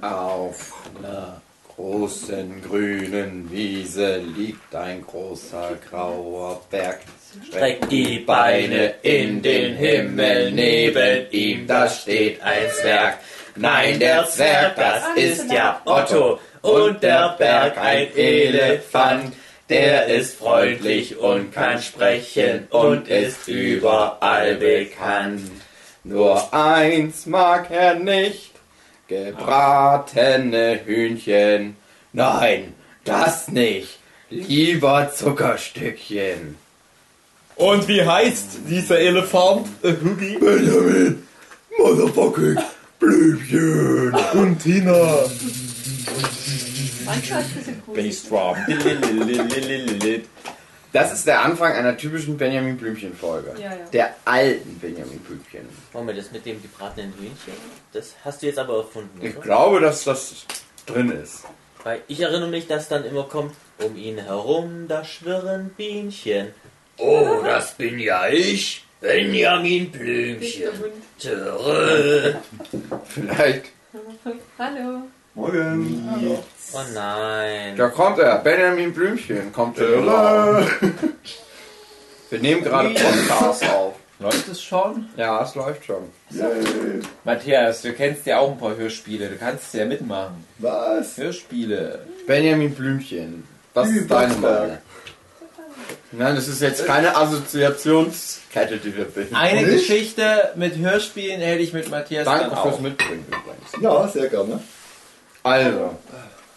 Auf einer großen grünen Wiese liegt ein großer grauer Berg. Streckt die Beine in den Himmel, neben ihm, da steht ein Zwerg. Nein, der Zwerg, das ist ja Otto, und der Berg ein Elefant. Der ist freundlich und kann sprechen und ist überall bekannt. Nur eins mag er nicht, gebratene Hühnchen. Nein, das nicht. Lieber Zuckerstückchen. Und wie heißt dieser Elefant? Äh, Hugi? Benjamin, Motherfucking Blümchen. Und Tina. Manchmal ist das ein cool. Bassdrum. Das ist der Anfang einer typischen Benjamin Blümchen Folge. Ja, ja. Der alten Benjamin Blümchen. Moment, das mit dem gebratenen Hühnchen, das hast du jetzt aber erfunden, Ich oder? glaube, dass das drin ist. Weil ich erinnere mich, dass dann immer kommt, um ihn herum, da schwirren Bienchen. Oh, das bin ja ich, Benjamin Blümchen. Törö. Vielleicht. Hallo. Morgen. Oh nein. Da kommt er. Benjamin Blümchen kommt Raum. Wir nehmen gerade Podcast auf. Läuft es schon? Ja, es läuft schon. Yay. Matthias, du kennst ja auch ein paar Hörspiele. Du kannst ja mitmachen. Was? Hörspiele. Benjamin Blümchen. Was ist deine Meinung? Nein, das ist jetzt keine Assoziationskette, die wir bilden. Eine Nicht? Geschichte mit Hörspielen hätte ich mit Matthias Danke dann fürs auch. Mitbringen übrigens. Ja, sehr gerne. Also,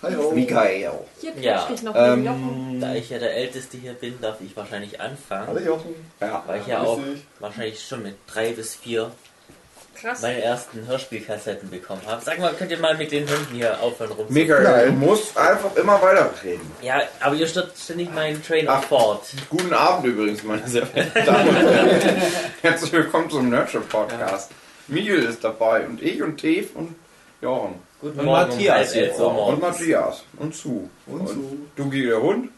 Hi ho. Michael. Hier Ja, dich noch ähm, Jochen. Da ich ja der Älteste hier bin, darf ich wahrscheinlich anfangen. Hallo Jochen. Ja. Weil ich ja auch dich. wahrscheinlich schon mit drei bis vier Krass. meine ersten Hörspielkassetten bekommen habe. Sag mal, könnt ihr mal mit den Hunden hier aufhören rum? Michael, Nein. du musst einfach immer weiterreden. Ja, aber ihr stört ständig meinen Train of Ach. Thought. Guten Abend übrigens, meine sehr verehrten Damen und Herren. Herzlich willkommen zum Nurture Podcast. Miguel ist dabei und ich und Teve und Jochen. Guten Und Morgen, Matthias jetzt auch. Und. Matthias. Und Sue. Und Sue. Dugi der Hund.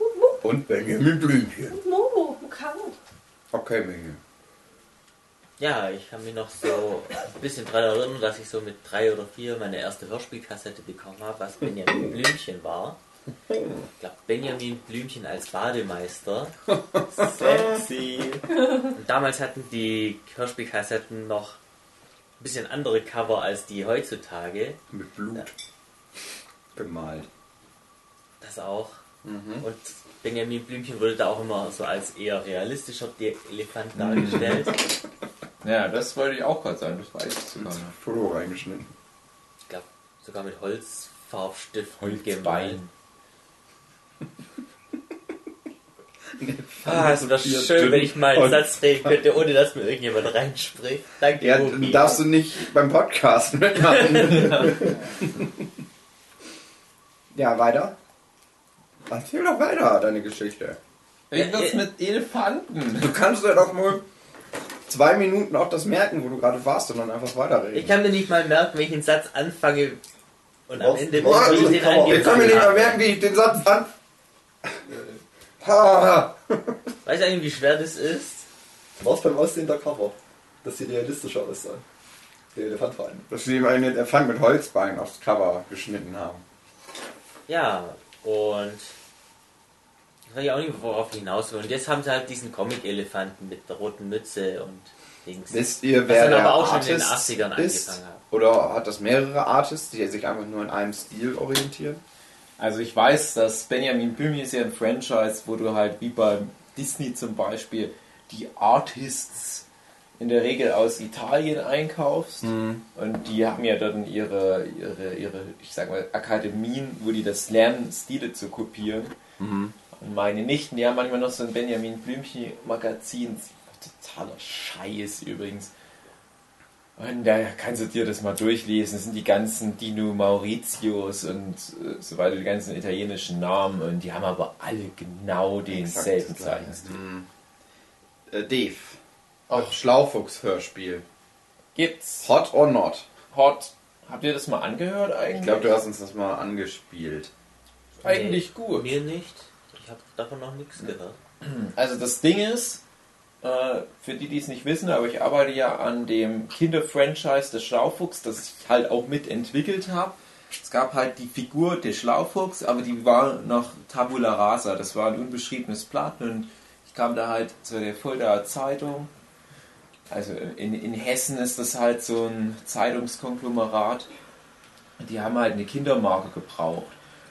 Und Benjamin Blümchen. Momo, Mukaro. Okay, Miguel. Ja, ich kann mich noch so ein bisschen daran erinnern, dass ich so mit drei oder vier meine erste Hörspielkassette bekommen habe, was Benjamin Blümchen war. Ich glaube, Benjamin Blümchen als Bademeister. Sexy. Und damals hatten die Hörspielkassetten noch bisschen andere Cover als die heutzutage. Mit Blut. Gemalt. Das auch. Mhm. Und Benjamin Blümchen wurde da auch immer so als eher realistischer De Elefant dargestellt. Ja, das wollte ich auch gerade sagen. Das weiß ich sogar. Foto reingeschnitten. Ich glaube, sogar mit Holzfarbstift Holzbein. Ah, es wäre schön, wenn ich mal einen Satz reden könnte, ohne dass mir irgendjemand reinspricht. Danke, Ja, Ruby. darfst du nicht beim Podcast mitmachen. ja, weiter. Erzähl doch weiter deine Geschichte. Irgendwas mit Elefanten. Du kannst ja doch mal zwei Minuten auch das merken, wo du gerade warst und dann einfach weiterreden. Ich kann mir nicht mal merken, wenn ich einen Satz anfange und am? Ende, wie ich den ich kann mir nicht mal merken, wie ich den Satz an... Ha. Weißt du eigentlich, wie schwer das ist? Was beim Aussehen der Cover? Dass sie realistischer aussahen. Der Elefant vor allem. Dass sie einen Elefant mit Holzbein aufs Cover geschnitten haben. Ja, und ich weiß ja auch nicht, worauf ich hinaus will. Und jetzt haben sie halt diesen Comic-Elefanten mit der roten Mütze und Dings. Wisst ihr, wer dann der aber auch schon in den Artist 80ern ist? angefangen hat. Oder hat das mehrere Artists, die sich einfach nur in einem Stil orientieren? Also ich weiß, dass Benjamin Blümchen ist ja ein Franchise, wo du halt wie bei Disney zum Beispiel die Artists in der Regel aus Italien einkaufst. Und die haben ja dann ihre, ihre, ihre, ich sag mal, Akademien, wo die das lernen, Stile zu kopieren. Und meine Nichten, die haben manchmal noch so ein Benjamin Blümchen Magazin. Totaler Scheiß übrigens. Und da kannst du dir das mal durchlesen. Das sind die ganzen Dino Mauritius und äh, so weiter, die ganzen italienischen Namen. Und die haben aber alle genau denselben Zeichenstil. Äh, Dave. Auch Schlaufuchs-Hörspiel. Gibt's Hot or not? Hot. Habt ihr das mal angehört eigentlich? Ich glaube, du hast uns das mal angespielt. eigentlich gut. Mir nicht. Ich habe davon noch nichts gehört. Also das Ding ist, für die, die es nicht wissen, aber ich arbeite ja an dem Kinderfranchise des Schlaufuchs, das ich halt auch mitentwickelt habe. es gab halt die Figur der Schlaufuchs, aber die war noch Tabula Rasa. Das war ein unbeschriebenes Blatt und ich kam da halt zu der Fuldaer Zeitung. Also in, in Hessen ist das halt so ein Zeitungskonglomerat. Die haben halt eine Kindermarke gebraucht.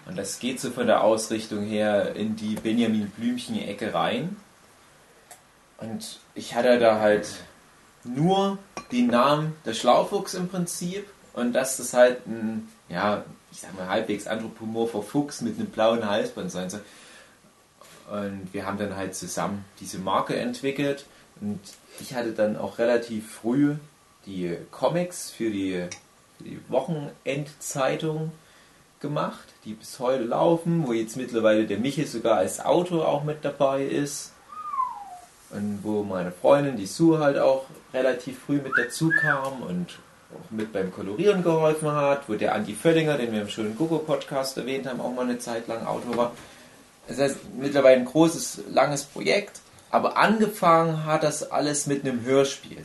Und das geht so von der Ausrichtung her in die Benjamin Blümchen-Ecke rein. Und ich hatte da halt nur den Namen der Schlaufuchs im Prinzip und dass das halt ein, ja, ich sag mal, halbwegs anthropomorpher Fuchs mit einem blauen Halsband sein soll. Und wir haben dann halt zusammen diese Marke entwickelt und ich hatte dann auch relativ früh die Comics für die, für die Wochenendzeitung gemacht, die bis heute laufen, wo jetzt mittlerweile der Michel sogar als Autor auch mit dabei ist. Und wo meine Freundin, die Sue, halt auch relativ früh mit dazu kam und auch mit beim Kolorieren geholfen hat, wo der Andi Völlinger, den wir im schönen Google-Podcast erwähnt haben, auch mal eine Zeit lang Autor war. Das heißt, mittlerweile ein großes, langes Projekt, aber angefangen hat das alles mit einem Hörspiel.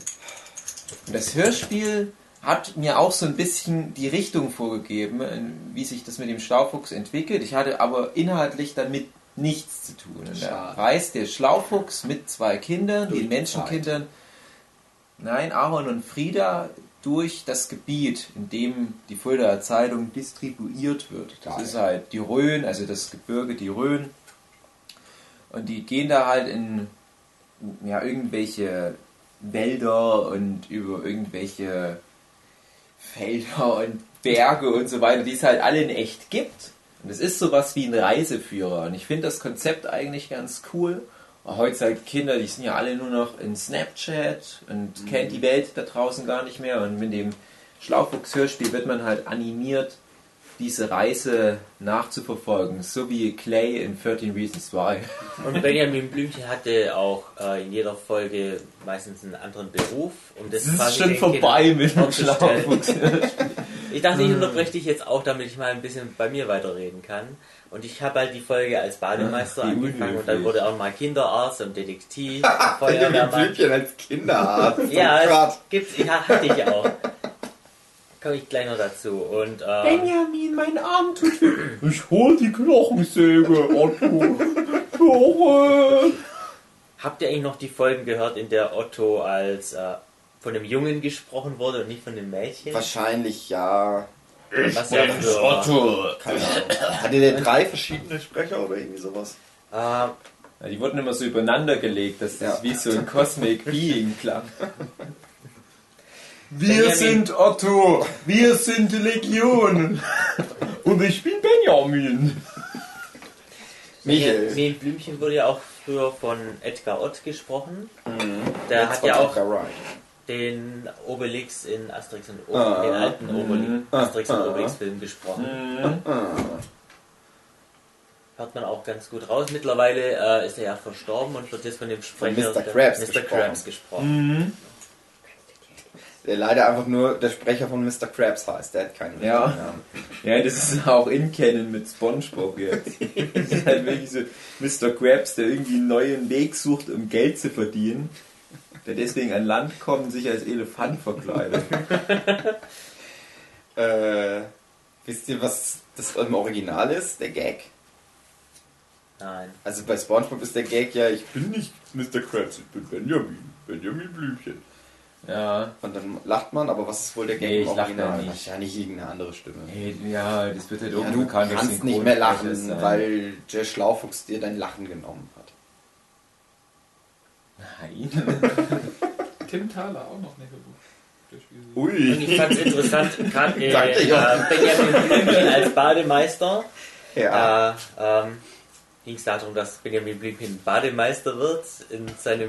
Und das Hörspiel hat mir auch so ein bisschen die Richtung vorgegeben, wie sich das mit dem Schlaufuchs entwickelt. Ich hatte aber inhaltlich damit nichts zu tun. Und da reist der Schlaufuchs mit zwei Kindern, Durch den Menschenkindern, nein, Aaron und Frieda, durch das Gebiet, in dem die Fuldaer Zeitung distribuiert wird. Das Geil. ist halt die Rhön, also das Gebirge, die Rhön. Und die gehen da halt in ja, irgendwelche Wälder und über irgendwelche Felder und Berge und so weiter, die es halt alle in echt gibt. Und es ist sowas wie ein Reiseführer. Und ich finde das Konzept eigentlich ganz cool. Heutzutage Kinder, die sind ja alle nur noch in Snapchat und kennen die Welt da draußen gar nicht mehr. Und mit dem Schlaufuchs-Hörspiel wird man halt animiert, diese Reise nachzuverfolgen. So wie Clay in 13 Reasons Why. Und Benjamin Blümchen hatte auch äh, in jeder Folge meistens einen anderen Beruf. Um das Es ist schon vorbei Kindern mit dem vorzustellen. Ich dachte, ich unterbreche dich jetzt auch, damit ich mal ein bisschen bei mir weiterreden kann. Und ich habe halt die Folge als Bademeister Wie angefangen und dann wurde auch mal Kinderarzt und Detektiv, Feuerwehrmann. Als Kinderarzt. Ja, oh Gott. es gibt's, ja, hatte ich auch. Komme ich gleich noch dazu. Und ähm, Benjamin, mein Arm tut weh. Ich hol die Knochensäge, Otto. Knochen. habt ihr eigentlich noch die Folgen gehört, in der Otto als äh, von einem Jungen gesprochen wurde und nicht von einem Mädchen? Wahrscheinlich ja. Was ja für, Otto. Keine Ahnung. Hatte der drei verschiedene Sprecher oder irgendwie sowas? äh, Ja, die wurden immer so übereinander gelegt, dass das Ja. wie so ein Cosmic Being klang. Wir Benjamin. sind Otto, wir sind die Legion. Und ich bin Benjamin. Michael. Benjamin Blümchen wurde ja auch früher von Edgar Ott gesprochen. Der Jetzt hat ja auch Edgar Wright. Den Obelix in Asterix und Obelix, Ah. den alten Obelix, Asterix und Ah. Obelix Film gesprochen. Ah. Hört man auch ganz gut raus. Mittlerweile äh, ist er ja verstorben und wird jetzt von dem Sprecher Mr. Krabs Mr. gesprochen. Krabs gesprochen. Der leider einfach nur der Sprecher von Mr. Krabs heißt. Der hat keinen Ja. Namen. Ja, das ist auch in Canon mit Spongebob jetzt. Das ist halt wirklich so Mr. Krabs, der irgendwie einen neuen Weg sucht, um Geld zu verdienen. Der deswegen an Land kommt und sich als Elefant verkleidet. Äh, wisst ihr, was das im Original ist? Der Gag? Nein. Also bei Spongebob ist der Gag ja, ich bin nicht Mr. Krabs, ich bin Benjamin. Benjamin Blümchen. Ja. Und dann lacht man, aber was ist wohl der Gag Nee, im ich lach da Original? nicht. Wahrscheinlich irgendeine andere Stimme. Hey, ja, das wird halt Ja, irgendwo du kannst nicht mehr lachen, sein. weil der Schlaufuchs dir dein Lachen genommen hat. Nein. Tim Thaler auch noch nicht Spiel- Ui. Und ich fand es interessant, gerade äh, äh, Benjamin Blümchen als Bademeister. Ja. Da ähm, ging es darum, dass Benjamin Blümchen Bademeister wird in seinem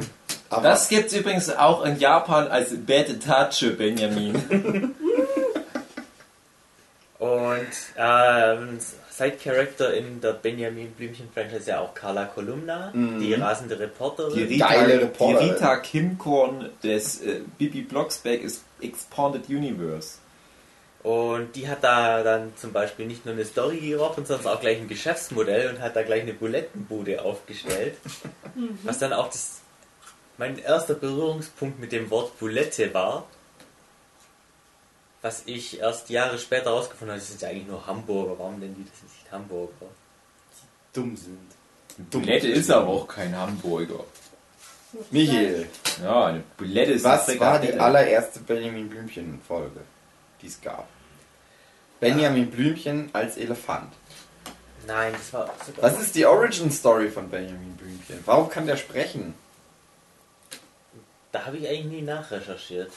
aber Das gibt's übrigens auch in Japan als Bad Tache Benjamin. Und ähm, Side-Character in der Benjamin Blümchen-Franchise ja auch Carla Kolumna, die rasende Reporterin. Die Rita, Geile die Reporterin. Rita Kimkorn des äh, Bibi Blocksberg ist Expanded Universe. Und die hat da dann zum Beispiel nicht nur eine Story gerochen, sondern auch gleich ein Geschäftsmodell und hat da gleich eine Bulettenbude aufgestellt. Was dann auch das, mein erster Berührungspunkt mit dem Wort Bulette war. Was ich erst Jahre später rausgefunden habe, das sind ja eigentlich nur Hamburger. Warum nennen die das nicht Hamburger? Dumm sind. Bulette ist aber auch kein Hamburger. Michael, Ja, eine Bulette ist was eine war die allererste Benjamin Blümchen-Folge, die es gab? Benjamin Blümchen als Elefant. Nein, das war sogar. Was ist die Origin Story von Benjamin Blümchen? Warum kann der sprechen? Da habe ich eigentlich nie nachrecherchiert.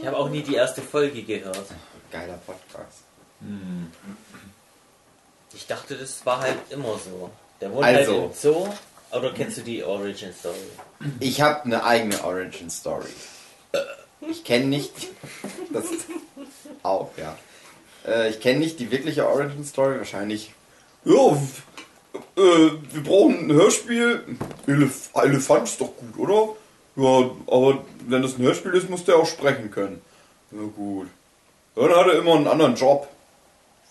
Ich habe auch nie die erste Folge gehört. Geiler Podcast. Ich dachte, das war halt immer so. Der wohnt Also. halt im Zoo. Oder kennst du die Origin Story? Ich habe eine eigene Origin Story. Ich kenne nicht. Das auch, ja. Äh, Ich kenne nicht die wirkliche Origin Story. Wahrscheinlich. Ja, äh, wir brauchen ein Hörspiel. Elef Elefant ist doch gut, oder? Ja, aber wenn das ein Hörspiel ist, muss der auch sprechen können. Na gut. Dann hat er immer einen anderen Job.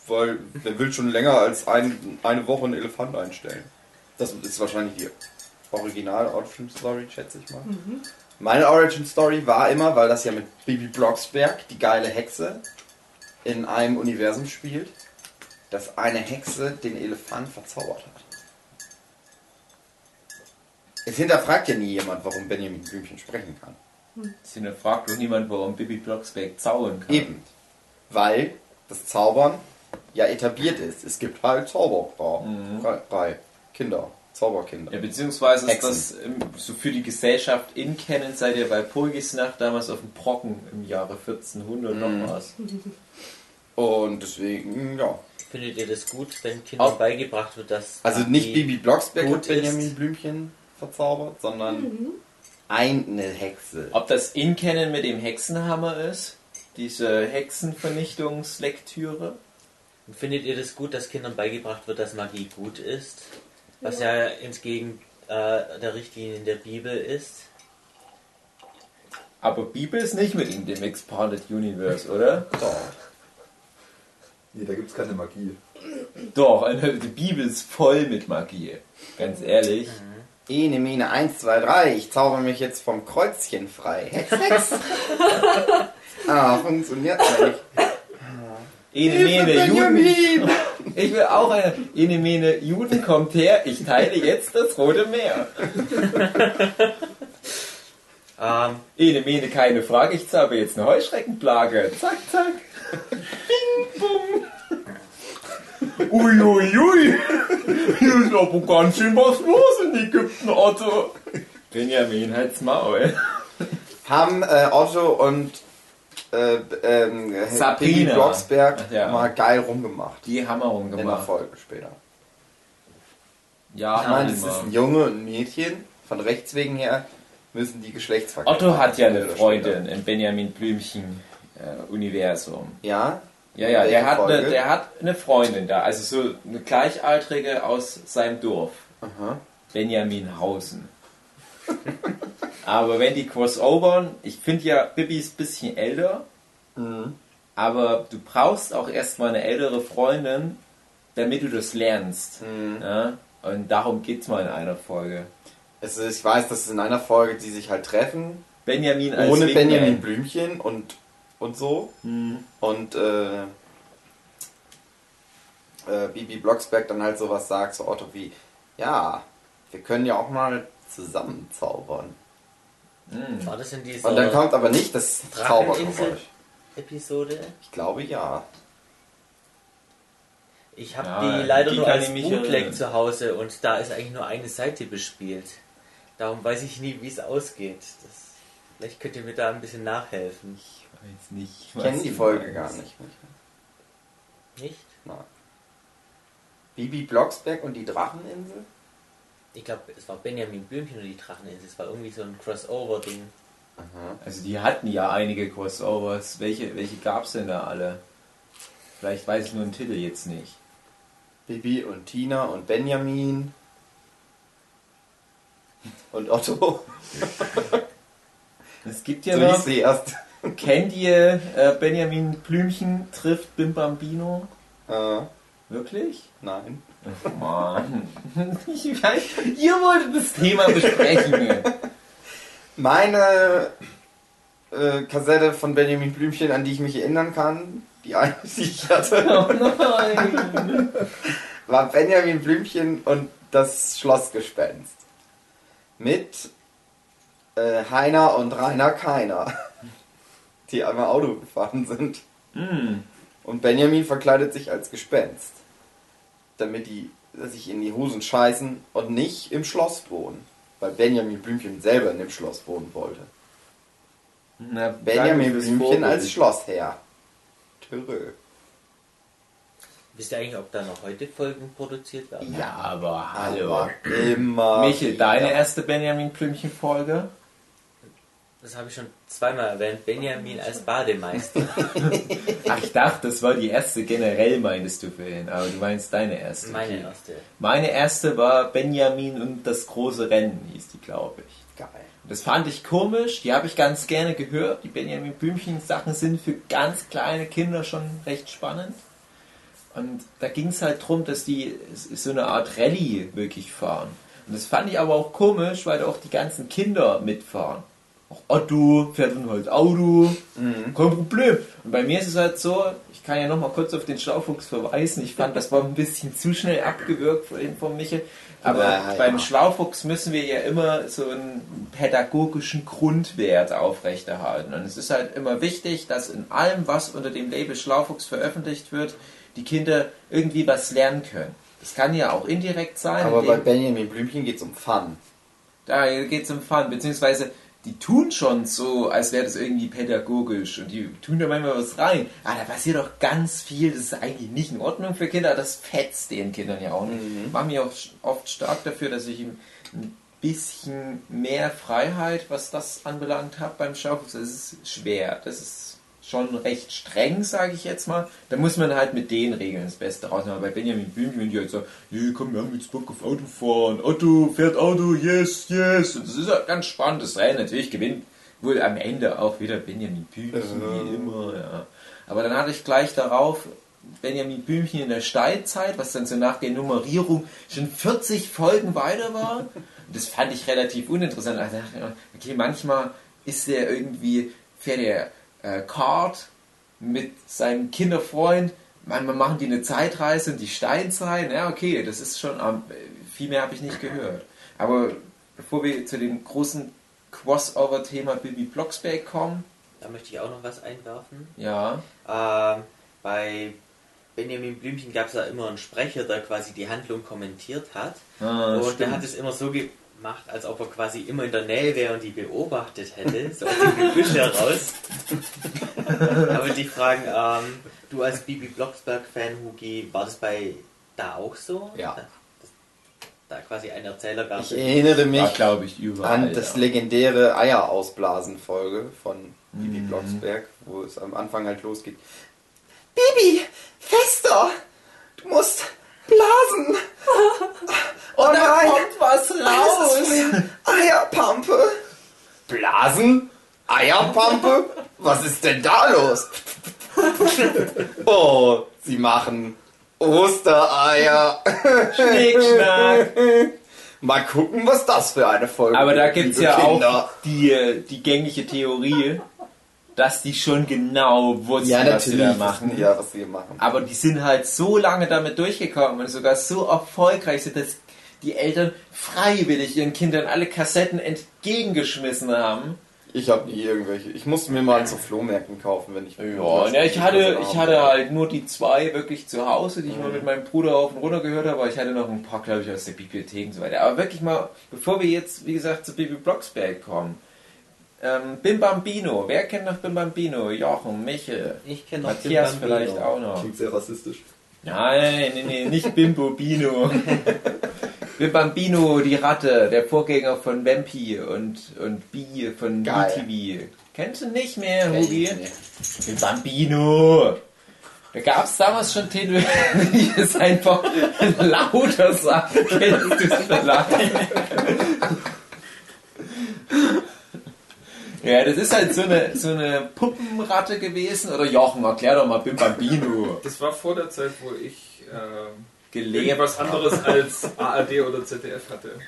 Weil der will schon länger als ein, eine Woche einen Elefant einstellen. Das ist wahrscheinlich die Original Origin Story, schätze ich mal. Meine Origin Story war immer, weil das ja mit Bibi Blocksberg, die geile Hexe, in einem Universum spielt, dass eine Hexe den Elefant verzaubert hat. Es hinterfragt ja nie jemand, warum Benjamin Blümchen sprechen kann. Sina fragt doch niemand, warum Bibi Blocksberg zaubern kann. Eben. Weil das Zaubern ja etabliert ist. Es gibt halt Zauberei. Kinder. Zauberkinder. Ja, beziehungsweise ist Hexen. das ähm, so für die Gesellschaft in kennen, seid ihr bei Purgisnacht damals auf dem Brocken im Jahre 1400 Mhm. noch was. Und deswegen, ja. Findet ihr das gut, wenn Kindern Auch- beigebracht wird, dass. Also nicht Bibi Blocksberg hat Benjamin ist. Blümchen verzaubert, sondern eine Hexe. Ob das in kennen mit dem Hexenhammer ist, diese Hexenvernichtungslektüre. Und Findet ihr das gut, dass Kindern beigebracht wird, dass Magie gut ist? Was ja, entgegen äh, der Richtlinien der Bibel ist. Aber Bibel ist nicht mit in dem Expanded Universe, oder? Doch. Nee, da gibt es keine Magie. Doch, eine, die Bibel ist voll mit Magie. Ganz ehrlich. Ene, Mene, 1, 2, 3. Ich zauber mich jetzt vom Kreuzchen frei. Hex, Hex. ah, funktioniert nicht. Ene Mene Juden. Ich will auch eine. Ene Mene Juden kommt her. Ich teile jetzt das Rote Meer. Ähm, Ene Mene, keine Frage. Ich zauber jetzt eine Heuschreckenplage. Zack, zack. Bing, bum. Uiuiui. Ui. Hier ist aber ganz schön was los in Ägypten, Otto. Benjamin, halt's Maul. Haben äh, Otto und äh, ähm, Sabrina. Blocksberg ja. mal geil rumgemacht. Die Hammerung In der. Folge später. Ja, Ich meine, es ist ein Junge und ein Mädchen. Von rechts wegen her müssen die Geschlechtsverkehr Otto haben, hat ja eine Freundin im Benjamin Blümchen äh, Universum. Ja? Ja, ja, der hat, eine, der hat eine Freundin da, also so eine Gleichaltrige aus seinem Dorf, Aha. Benjamin Hausen. aber wenn die crossovern, ich finde ja, Bibi ist ein bisschen älter, Mhm. aber du brauchst auch erstmal eine ältere Freundin, damit du das lernst. Mhm. Ja? Und darum geht's mal in einer Folge. Es ist, ich weiß, dass es in einer Folge, die sich halt treffen, Benjamin als ohne Wingman. Benjamin Blümchen und, und so. Hm. Und äh, äh, Bibi Blocksberg dann halt sowas sagt zu Otto wie, ja, wir können ja auch mal zusammen zaubern. Hm. war das in dieser Und dann kommt aber nicht das Dracheninsel? Zaubergeräusch. Episode? Ich glaube ja. Ich habe Ja, die leider die nur als mich Bootleg zu Hause und da ist eigentlich nur eine Seite bespielt. Darum weiß ich nie, wie es ausgeht. Das, vielleicht könnt ihr mir da ein bisschen nachhelfen. Ich weiß nicht. Ich kenne die Folge gar nicht. Nicht? Nein. Bibi Blocksberg und die Dracheninsel? Ich glaube, es war Benjamin Blümchen und die Dracheninsel. Es war irgendwie so ein Crossover-Ding. Aha. Also die hatten ja einige Crossovers. Welche, welche gab's denn da alle? Vielleicht weiß ich nur den Titel jetzt nicht. Bibi und Tina und Benjamin. Und Otto. Es gibt ja so noch. sie erst. Kennt ihr äh, Benjamin Blümchen trifft Bim Bambino? Äh, Wirklich? nein. Ach, Mann. Ich weiß, ihr wolltet das Thema besprechen. Meine äh, Kassette von Benjamin Blümchen, an die ich mich erinnern kann, die eine, die ich hatte, Oh nein! war Benjamin Blümchen und das Schlossgespenst. Mit äh, Heiner und Rainer Keiner, die einmal Auto gefahren sind. Hm. Und Benjamin verkleidet sich als Gespenst, damit die sich in die Hosen scheißen und nicht im Schloss wohnen. Weil Benjamin Blümchen selber in dem Schloss wohnen wollte. Na, Benjamin Blümchen als Schlossherr. Törö. Wisst ihr eigentlich, ob da noch heute Folgen produziert werden? Ja, aber hallo. Aber immer. Michel, deine erste Benjamin Blümchen-Folge? Das habe ich schon zweimal erwähnt. Benjamin als Bademeister. Ach, ich dachte, das war die erste generell, meintest du vorhin. Aber du meinst deine erste. Meine erste. Meine erste war Benjamin und das große Rennen, hieß die, glaube ich. Geil. Das fand ich komisch, die habe ich ganz gerne gehört. Die Benjamin Blümchen Sachen sind für ganz kleine Kinder schon recht spannend. Und da ging es halt darum, dass die so eine Art Rallye wirklich fahren. Und das fand ich aber auch komisch, weil da auch die ganzen Kinder mitfahren. Auch Otto fährt dann halt Auto, kein Problem. Und bei mir ist es halt so, ich kann ja nochmal kurz auf den Schlaufuchs verweisen, ich fand, das war ein bisschen zu schnell abgewürgt von, von Michel. Aber Ja, ja. beim Schlaufuchs müssen wir ja immer so einen pädagogischen Grundwert aufrechterhalten. Und es ist halt immer wichtig, dass in allem, was unter dem Label Schlaufuchs veröffentlicht wird, die Kinder irgendwie was lernen können. Das kann ja auch indirekt sein. Aber bei Benjamin Blümchen geht's um Fun. da geht es um Fun, beziehungsweise die tun schon so, als wäre das irgendwie pädagogisch und die tun da manchmal was rein. Aber da passiert doch ganz viel, das ist eigentlich nicht in Ordnung für Kinder, das fetzt den Kindern ja auch nicht. Ich mache mich auch oft stark dafür, dass ich ihm ein bisschen mehr Freiheit, was das anbelangt habe beim Schaufuchs. Das ist schwer, das ist schon recht streng, sage ich jetzt mal. Da muss man halt mit den Regeln das Beste rausnehmen. Aber bei Benjamin Blümchen, wenn die halt sagen, nee, komm, wir haben jetzt Bock auf Autofahren. Otto fährt Auto, yes, yes. Und das ist halt ganz spannend, das Rennen. Natürlich gewinnt wohl am Ende auch wieder Benjamin Blümchen, wie immer, ja. Aber dann hatte ich gleich darauf Benjamin Blümchen in der Steinzeit, was dann so nach der Nummerierung schon 40 Folgen weiter war. Und das fand ich relativ uninteressant. Also, dachte ich mir, okay, manchmal ist der irgendwie, fährt der äh, Kart mit seinem Kinderfreund, manchmal machen die eine Zeitreise in die Steinzeit. Ja, okay, das ist schon, viel mehr habe ich nicht gehört. Aber bevor wir zu dem großen Crossover-Thema Bibi Blocksberg kommen, Da möchte ich auch noch was einwerfen. ja, Ähm, bei Benjamin Blümchen gab es ja immer einen Sprecher, der quasi die Handlung kommentiert hat. Ah, und der stimmt. hat es immer so gemacht, als ob er quasi immer in der Nähe wäre und die beobachtet hätte, so aus dem Gebüsch heraus. Aber die fragen, ähm, du als Bibi Blocksberg-Fan, Hugi, war das bei da auch so? Ja. Da, das, da quasi ein Erzähler gab. Ich erinnere mich war, glaube ich, überall. an das ja. legendäre Eierausblasen-Folge von Bibi Mhm. Blocksberg, wo es am Anfang halt losgeht. Bibi, fester! Du musst blasen! Oh nein! kommt was ist eine Eierpampe? Blasen? Eierpampe? Was ist denn da los? Oh, sie machen Ostereier. Schnickschnack. Mal gucken, was das für eine Folge Aber da gibt es ja Kinder. auch die, äh, die gängige Theorie, dass die schon genau wussten, Ja, was sie da natürlich. machen. die Ja, was sie machen. Aber die sind halt so lange damit durchgekommen und sogar so erfolgreich sind, dass die Eltern freiwillig ihren Kindern alle Kassetten entgegengeschmissen haben. Ich habe nie irgendwelche. Ich musste mir mal zu Flohmärkten kaufen, wenn ich. Ja, ja ich hatte, ich hatte halt nur die zwei wirklich zu Hause, die ich mal mit meinem Bruder auf und runter gehört habe, aber ich hatte noch ein paar, glaube ich, aus der Bibliothek und so weiter. Aber wirklich mal, bevor wir jetzt, wie gesagt, zu Bibi Blocksberg kommen. Ähm, Bim Bambino, wer kennt noch Bim Bambino? Jochen, Michel, Ich kenne noch Matthias Bim Bambino. vielleicht auch noch. Klingt sehr rassistisch. Nein, nee, nee, nicht Bimbo Bino. Bim Bambino, die Ratte, der Vorgänger von Vampi und, und Bi von Geil. BTV. Kennst du nicht mehr, Hugi? Bim Bambino. Da gab es damals schon Titel, ich es einfach lauter sage, kennst du es vielleicht. Ja, das ist halt so eine, so eine Puppenratte gewesen. Oder Jochen, erklär doch mal Bim Bambino. Das war vor der Zeit, wo ich ähm, Gelebt. irgendwas anderes als ARD oder ZDF hatte.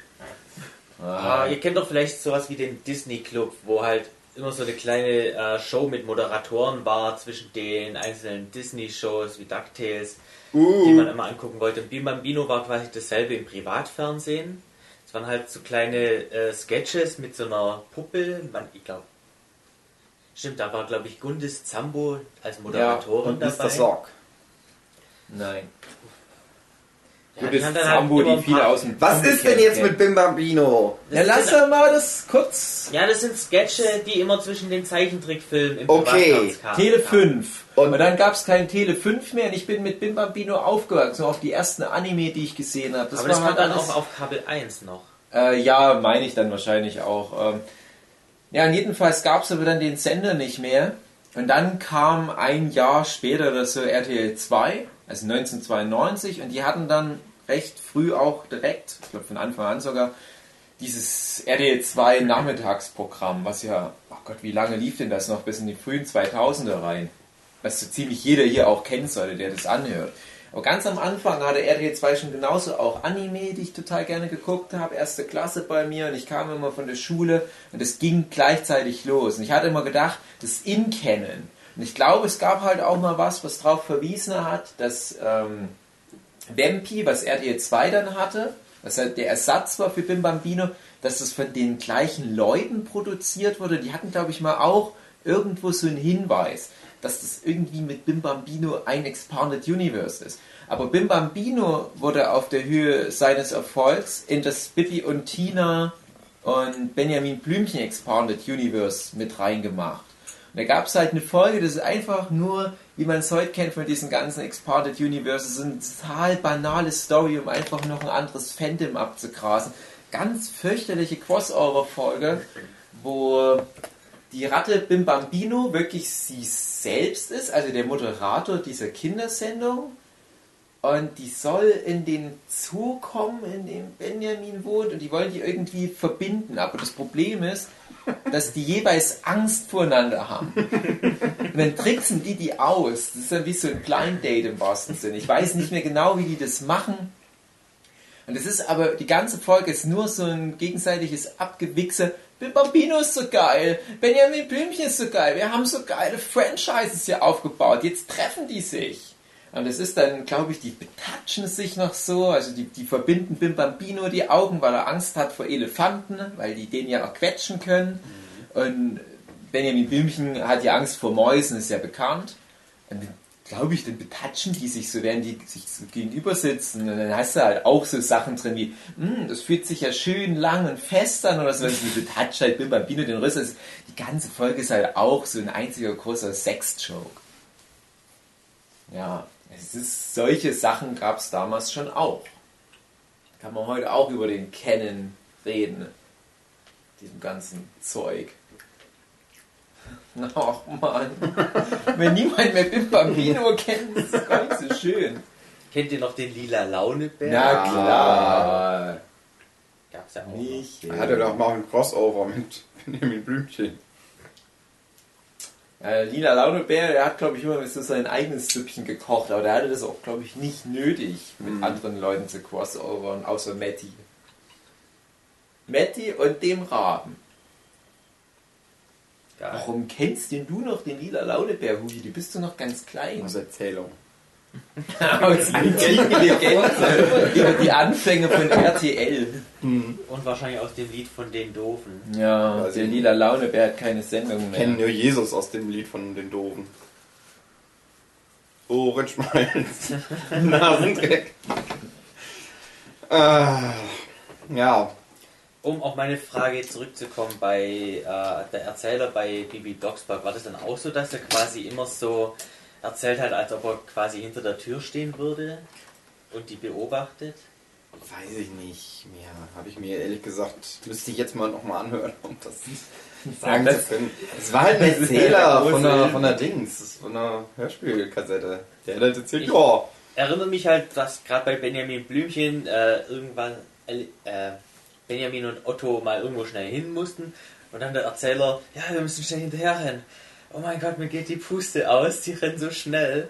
Ah, ihr kennt doch vielleicht sowas wie den Disney Club, wo halt immer so eine kleine äh, Show mit Moderatoren war zwischen den einzelnen Disney-Shows wie DuckTales, die man immer angucken wollte. Und Bim Bambino war quasi dasselbe im Privatfernsehen. Es waren halt so kleine äh, Sketches mit so einer Puppe. Man, ich glaube, stimmt, da war glaube ich Gundis Zambo als Moderatorin Und Mr. Sorg. Nein. Ja, dann halt Sambo, immer die viele aus dem Was ist denn jetzt mit Bim Bambino? Ja, lass doch mal das kurz. Ja, das sind Sketche, die immer zwischen den Zeichentrickfilmen im Okay. Privatfernsehen kamen. Tele 5. Und- Und, dann gab es kein Tele 5 mehr und ich bin mit Bim Bambino aufgewachsen, auf die ersten Anime, die ich gesehen habe. Aber das war dann alles- auch auf Kabel 1 noch. Äh, ja, meine ich dann wahrscheinlich auch. Ähm, ja, und jedenfalls gab es aber dann den Sender nicht mehr. Und dann kam ein Jahr später das so RTL 2, also 1992, und die hatten dann recht früh auch direkt, ich glaube von Anfang an sogar, dieses RTL 2 Nachmittagsprogramm, was ja, oh Gott, wie lange lief denn das noch bis in die frühen 2000er rein? Was so ziemlich jeder hier auch kennen sollte, der das anhört. Aber ganz am Anfang hatte RTL 2 schon genauso auch Anime, die ich total gerne geguckt habe, erste Klasse bei mir und ich kam immer von der Schule und es ging gleichzeitig los. Und ich hatte immer gedacht, das In-Kennen. Und ich glaube, es gab halt auch mal was, was darauf verwiesen hat, dass ähm, Vampi, was RTL 2 dann hatte, was halt der Ersatz war für Bim Bambino, dass das von den gleichen Leuten produziert wurde. Die hatten, glaube ich, mal auch irgendwo so einen Hinweis, dass das irgendwie mit Bim Bambino ein Expanded Universe ist. Aber Bim Bambino wurde auf der Höhe seines Erfolgs in das Bibi und Tina und Benjamin Blümchen Expanded Universe mit reingemacht. Und da gab es halt eine Folge, das ist einfach nur, wie man es heute kennt von diesen ganzen Expanded Universes, eine total banale Story, um einfach noch ein anderes Fandom abzugrasen. Ganz fürchterliche Crossover-Folge, wo die Ratte Bim Bambino wirklich sie selbst ist, also der Moderator dieser Kindersendung. Und die soll in den Zoo kommen, in dem Benjamin wohnt, und die wollen die irgendwie verbinden. Aber das Problem ist, dass die jeweils Angst voreinander haben. Und dann tricksen die die aus. Das ist dann wie so ein Blind Date im wahrsten Sinne. Ich weiß nicht mehr genau, wie die das machen. Und es ist aber, die ganze Folge ist nur so ein gegenseitiges Abgewichse. Bim Bambino ist so geil, Benjamin Blümchen ist so geil, wir haben so geile Franchises hier aufgebaut, jetzt treffen die sich. Und es ist dann, glaube ich, die betatschen sich noch so, also die, die verbinden Bim Bambino die Augen, weil er Angst hat vor Elefanten, weil die den ja auch quetschen können. Und Benjamin Blümchen hat ja Angst vor Mäusen, ist ja bekannt. Und glaube ich, dann betatschen die sich so, während die sich so gegenüber sitzen. Und dann hast du halt auch so Sachen drin wie, "Hm, das fühlt sich ja schön lang und fest an oder so. Also die betatscht halt Bim Bambino den Rüssel. Also Die ganze Folge ist halt auch so ein einziger großer Sex-Joke. Ja, es ist, solche Sachen gab es damals schon auch. Kann man heute auch über den Canon reden. Diesem ganzen Zeug. Ach man. Wenn niemand mehr Bim Bambino kennt, ist das gar nicht so schön. Kennt ihr noch den lila Launebär? Na klar. Gab's ja auch noch. Nicht. Er hatte doch mal ein Crossover mit Benjamin Blümchen. Äh, Lila Launebär, der hat, glaube ich, immer so sein eigenes Süppchen gekocht, aber der hatte das auch, glaube ich, nicht nötig, mit anderen Leuten zu crossovern, außer Matti. Matti und dem Raben. Geil. Warum kennst denn du noch den Lila Launebär, Hugi? Du bist doch noch ganz klein. Aus Erzählung. Aus antiken Legenden über die Anfänge von RTL. Und wahrscheinlich aus dem Lied von den Doofen. Ja, Also- der Lila Launebär hat keine Sendung mehr. kenne nur Jesus aus dem Lied von den Doofen. Ohrenschmalz. Nasendreck. äh, ja. Um auf meine Frage zurückzukommen, bei äh, der Erzähler bei Bibi Blocksberg, war das dann auch so, dass er quasi immer so erzählt hat, als ob er quasi hinter der Tür stehen würde und die beobachtet? Weiß ich nicht mehr. Habe ich mir ehrlich gesagt, müsste ich jetzt mal nochmal anhören, um das sagen zu können. Es war halt ein Erzähler von der, von der Dings, von der Hörspielkassette. Der hat halt erzählt, ja, Erinnere mich halt, dass gerade bei Benjamin Blümchen äh, irgendwann äh, Benjamin und Otto mal irgendwo schnell hin mussten und dann der Erzähler, ja, wir müssen schnell hinterher rennen. Oh mein Gott, mir geht die Puste aus, die rennen so schnell.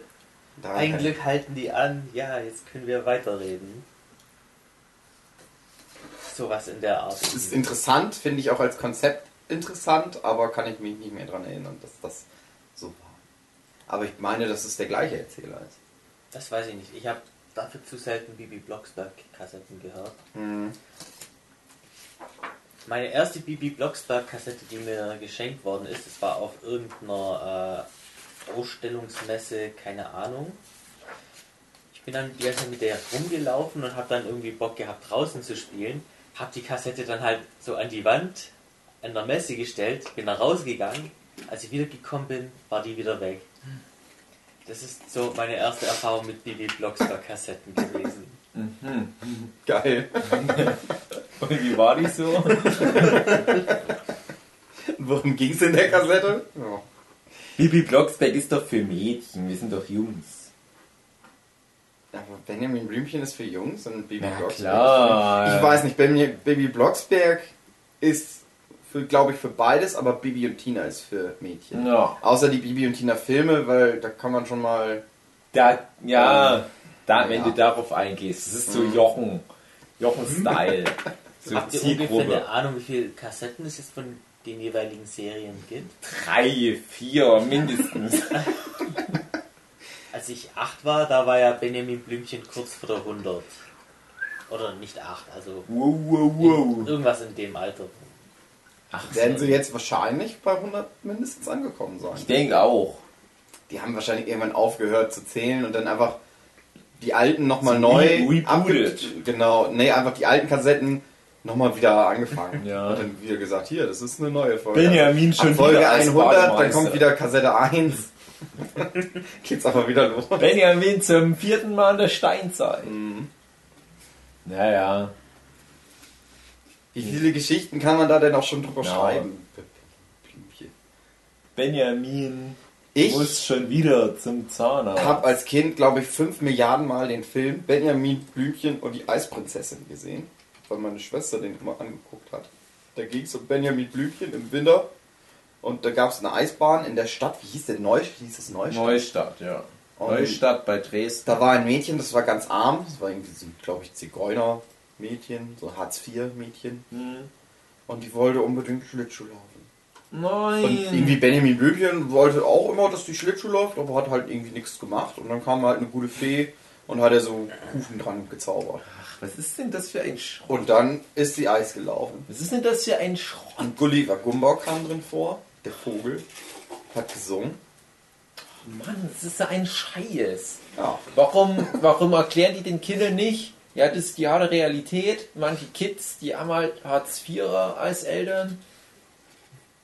da Ein Glück halten die an. Ja, jetzt können wir weiterreden. Sowas in der Art. Das ist interessant, finde ich auch als Konzept, interessant, aber kann ich mich nicht mehr daran erinnern, dass das so war. Aber ich meine, dass es der gleiche Erzähler ist. Das weiß ich nicht. Ich habe dafür zu selten Bibi Blocksberg-Kassetten gehört. Hm. Meine erste Bibi Blocksberg-Kassette, die mir geschenkt worden ist, das war auf irgendeiner äh, Ausstellungsmesse, keine Ahnung. Ich bin dann die ganze Zeit mit der rumgelaufen und habe dann irgendwie Bock gehabt, draußen zu spielen. Hab die Kassette dann halt so an die Wand an der Messe gestellt, bin da rausgegangen. Als ich wiedergekommen bin, war die wieder weg. Das ist so meine erste Erfahrung mit Bibi Blocksberg-Kassetten gewesen. Geil. Und wie war die so? Worum ging es in der Kassette? Ja. Bibi Blocksberg ist doch für Mädchen, wir sind doch Jungs. Aber Benjamin Blümchen ist für Jungs und Baby Na Blocksberg. klar. Ich weiß nicht, Baby, Baby Blocksberg ist, für, glaube ich, für beides, aber Bibi und Tina ist für Mädchen. Ja. Außer die Bibi und Tina Filme, weil da kann man schon mal. Da, ja, da, wenn Ja. du darauf eingehst, das ist so Jochen, Jochen-Style. So Habt ihr ungefähr Zielgruppe. eine Ahnung, wie viele Kassetten es jetzt von den jeweiligen Serien gibt? Drei, vier mindestens. Als ich acht war, da war ja Benjamin Blümchen kurz vor der 100. Oder nicht acht, also Wow, wow, wow. irgendwas in dem Alter. Ach, Werden sie jetzt wahrscheinlich bei 100 mindestens angekommen sein. ich denke auch. Die haben wahrscheinlich irgendwann aufgehört zu zählen und dann einfach die alten nochmal neu. re- rebootet. Genau, nee, einfach die alten Kassetten nochmal wieder angefangen. Ja. Und dann wieder gesagt, hier, das ist eine neue Folge. Benjamin Ab Folge 100, dann kommt wieder Kassette 1. Geht's aber wieder los. Benjamin zum vierten Mal in der Steinzeit. Mhm. Naja. Wie viele Geschichten kann man da denn auch schon drüber Ja. schreiben? Benjamin Ich muss schon wieder zum Zahnarzt. habe als Kind, glaube ich, 5 Milliarden Mal den Film Benjamin Blümchen und die Eisprinzessin gesehen, weil meine Schwester den immer angeguckt hat. Da ging es um Benjamin Blümchen im Winter und da gab es eine Eisbahn in der Stadt. Wie hieß der? Neu, hieß es Neustadt? Neustadt, ja. Und Neustadt bei Dresden. Da war ein Mädchen, das war ganz arm. Das war irgendwie so, glaube ich, Zigeuner-Mädchen, so Hartz-IV-Mädchen. Hm. Und die wollte unbedingt Schlittschuh laufen. Nein. Und irgendwie Benjamin Blümchen wollte auch immer, dass die Schlittschuh läuft, aber hat halt irgendwie nichts gemacht. Und dann kam halt eine gute Fee und hat er so Kuchen dran gezaubert. Was ist denn das für ein Schrott? Und dann ist sie Eis gelaufen. Was ist denn das für ein Schrott? Und Gulliver Gumbau kam drin vor, der Vogel, hat gesungen. Mann, das ist ja ein Scheiß. Ja, Warum, warum erklären die den Kindern nicht? Ja, das ist die harte Realität. Manche Kids, die haben halt Hartz IVer als Eltern.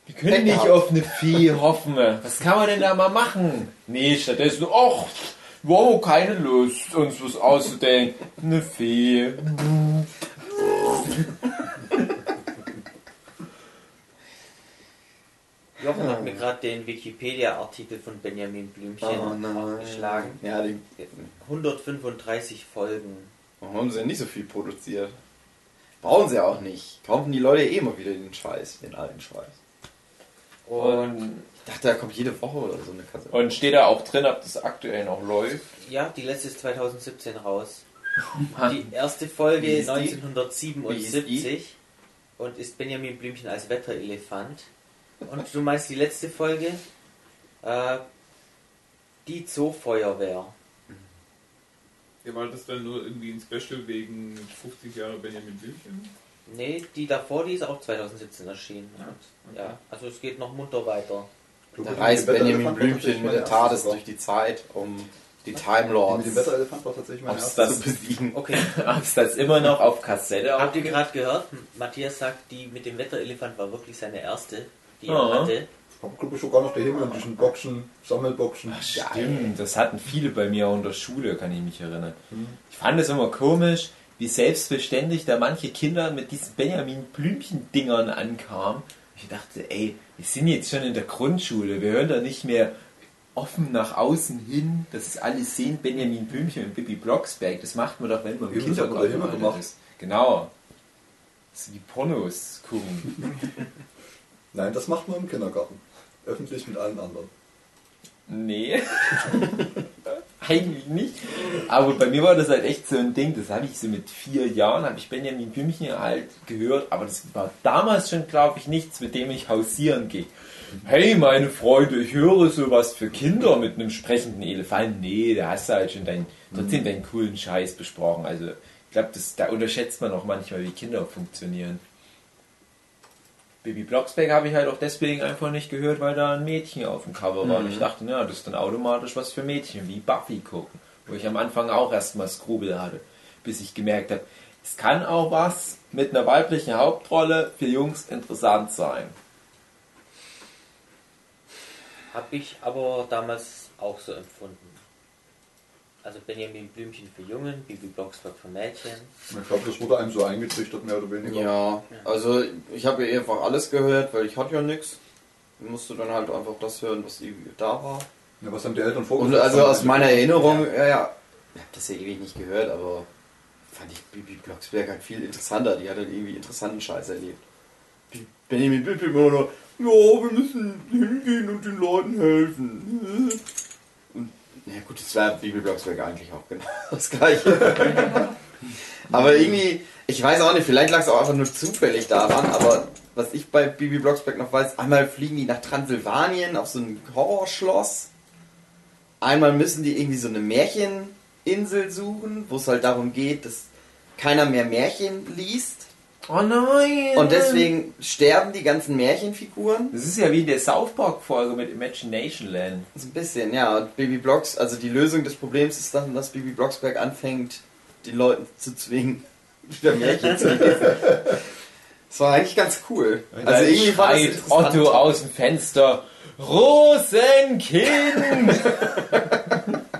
Wir können Pech nicht gehabt. auf eine Fee hoffen. Was kann man denn da mal machen? Nee, stattdessen, ach, auch keine Lust, uns was auszudenken. Eine Fee. Jochen hat mir gerade den Wikipedia-Artikel von Benjamin Blümchen aufgeschlagen. Ja, die 135 Folgen. warum haben sie denn nicht so viel produziert? Brauchen sie auch nicht. Kaufen die Leute eh immer wieder den Scheiß, den alten Scheiß. Und, Ich dachte, da kommt jede Woche oder so eine Kassette. und steht da auch drin, ob das aktuell noch läuft. Ja, die letzte ist 2017 raus. Die erste Folge ist die? 1977 und ist Benjamin Blümchen als Wetterelefant. Und du meinst die letzte Folge? Äh, die Zoofeuerwehr. Ja, war das dann nur irgendwie ein Special wegen 50 Jahre Benjamin Blümchen? Nee, die davor, die ist auch 2017 erschienen. Ja, Und, okay. ja, also es geht noch munter weiter. Da reist Benjamin Blümchen mit der TARDIS durch die Zeit, um die Time Lords mit dem Wetterelefant war tatsächlich mein erstes. zu besiegen. Okay, Ob es das immer noch auf Kassette habt ihr gerade gehört? Matthias sagt, die mit dem Wetterelefant war wirklich seine erste, die er Ja. hatte. Ich habe glaube ich sogar noch daheim in diesen Boxen, Sammelboxen. Stimmt, das hatten viele bei mir auch in der Schule, kann ich mich erinnern. Ich fand es immer komisch, wie selbstverständlich da manche Kinder mit diesen Benjamin Blümchen-Dingern ankamen. Ich dachte, ey, wir sind jetzt schon in der Grundschule, wir hören da nicht mehr offen nach außen hin, dass es alles sehen, Benjamin Blümchen und Bibi Blocksberg. Das macht man doch, wenn man im Kindergarten immer gemacht. ist. Genau. Das ist wie Pornos gucken. Nein, das macht man im Kindergarten. Öffentlich mit allen anderen. Nee. Eigentlich nicht. Aber bei mir war das halt echt so ein Ding, das habe ich so mit vier Jahren, habe ich Benjamin Blümchen halt gehört, aber das war damals schon, glaube ich, nichts, mit dem ich hausieren gehe. Hey, meine Freunde, ich höre sowas für Kinder mit einem sprechenden Elefanten. Nee, da hast du halt schon dein, trotzdem deinen coolen Scheiß besprochen. Also, ich glaube, da unterschätzt man auch manchmal, wie Kinder funktionieren. Baby Blocksberg habe ich halt auch deswegen einfach nicht gehört, weil da ein Mädchen auf dem Cover war. Und ich dachte, na, das ist dann automatisch was für Mädchen, wie Buffy gucken. Wo ich am Anfang auch erstmal Skrubel hatte, bis ich gemerkt habe, es kann auch was mit einer weiblichen Hauptrolle für Jungs interessant sein. Habe ich aber damals auch so empfunden. Also Benjamin Blümchen für Jungen, Bibi Blocksberg für Mädchen. Ich glaube, das wurde einem so eingetrichtert, mehr oder weniger. Ja, also ich habe ja einfach alles gehört, weil ich hatte ja nichts. Ich musste dann halt einfach das hören, was irgendwie da war. Ja, was haben die Eltern Und vorgestellt? also aus meiner Erinnerung, ja, ja, ich habe das ja ewig nicht gehört, aber fand ich Bibi Blocksberg halt viel interessanter. Die hat halt irgendwie interessanten Scheiß erlebt. Benjamin Bibi immer noch, ja, wir müssen hingehen und den Leuten helfen. Und, ja gut, das war Bibi Blocksberg eigentlich auch genau das gleiche. aber irgendwie, ich weiß auch nicht, vielleicht lag es auch einfach nur zufällig daran, aber was ich bei Bibi Blocksberg noch weiß, einmal fliegen die nach Transsilvanien auf so ein Horrorschloss. Einmal müssen die irgendwie so eine Märcheninsel suchen, wo es halt darum geht, dass keiner mehr Märchen liest. Oh nein! Und deswegen sterben die ganzen Märchenfiguren. Das ist ja wie in der South Park-Folge mit Imagination Land. So ein bisschen, ja. Und Baby Blocks, also die Lösung des Problems ist dann, dass Baby Blocksberg anfängt, die Leute zu zwingen, wieder Märchen zu lesen. Das war eigentlich ganz cool. Und Also irgendwie war das schreit interessant. Otto aus dem Fenster, Rosenkind!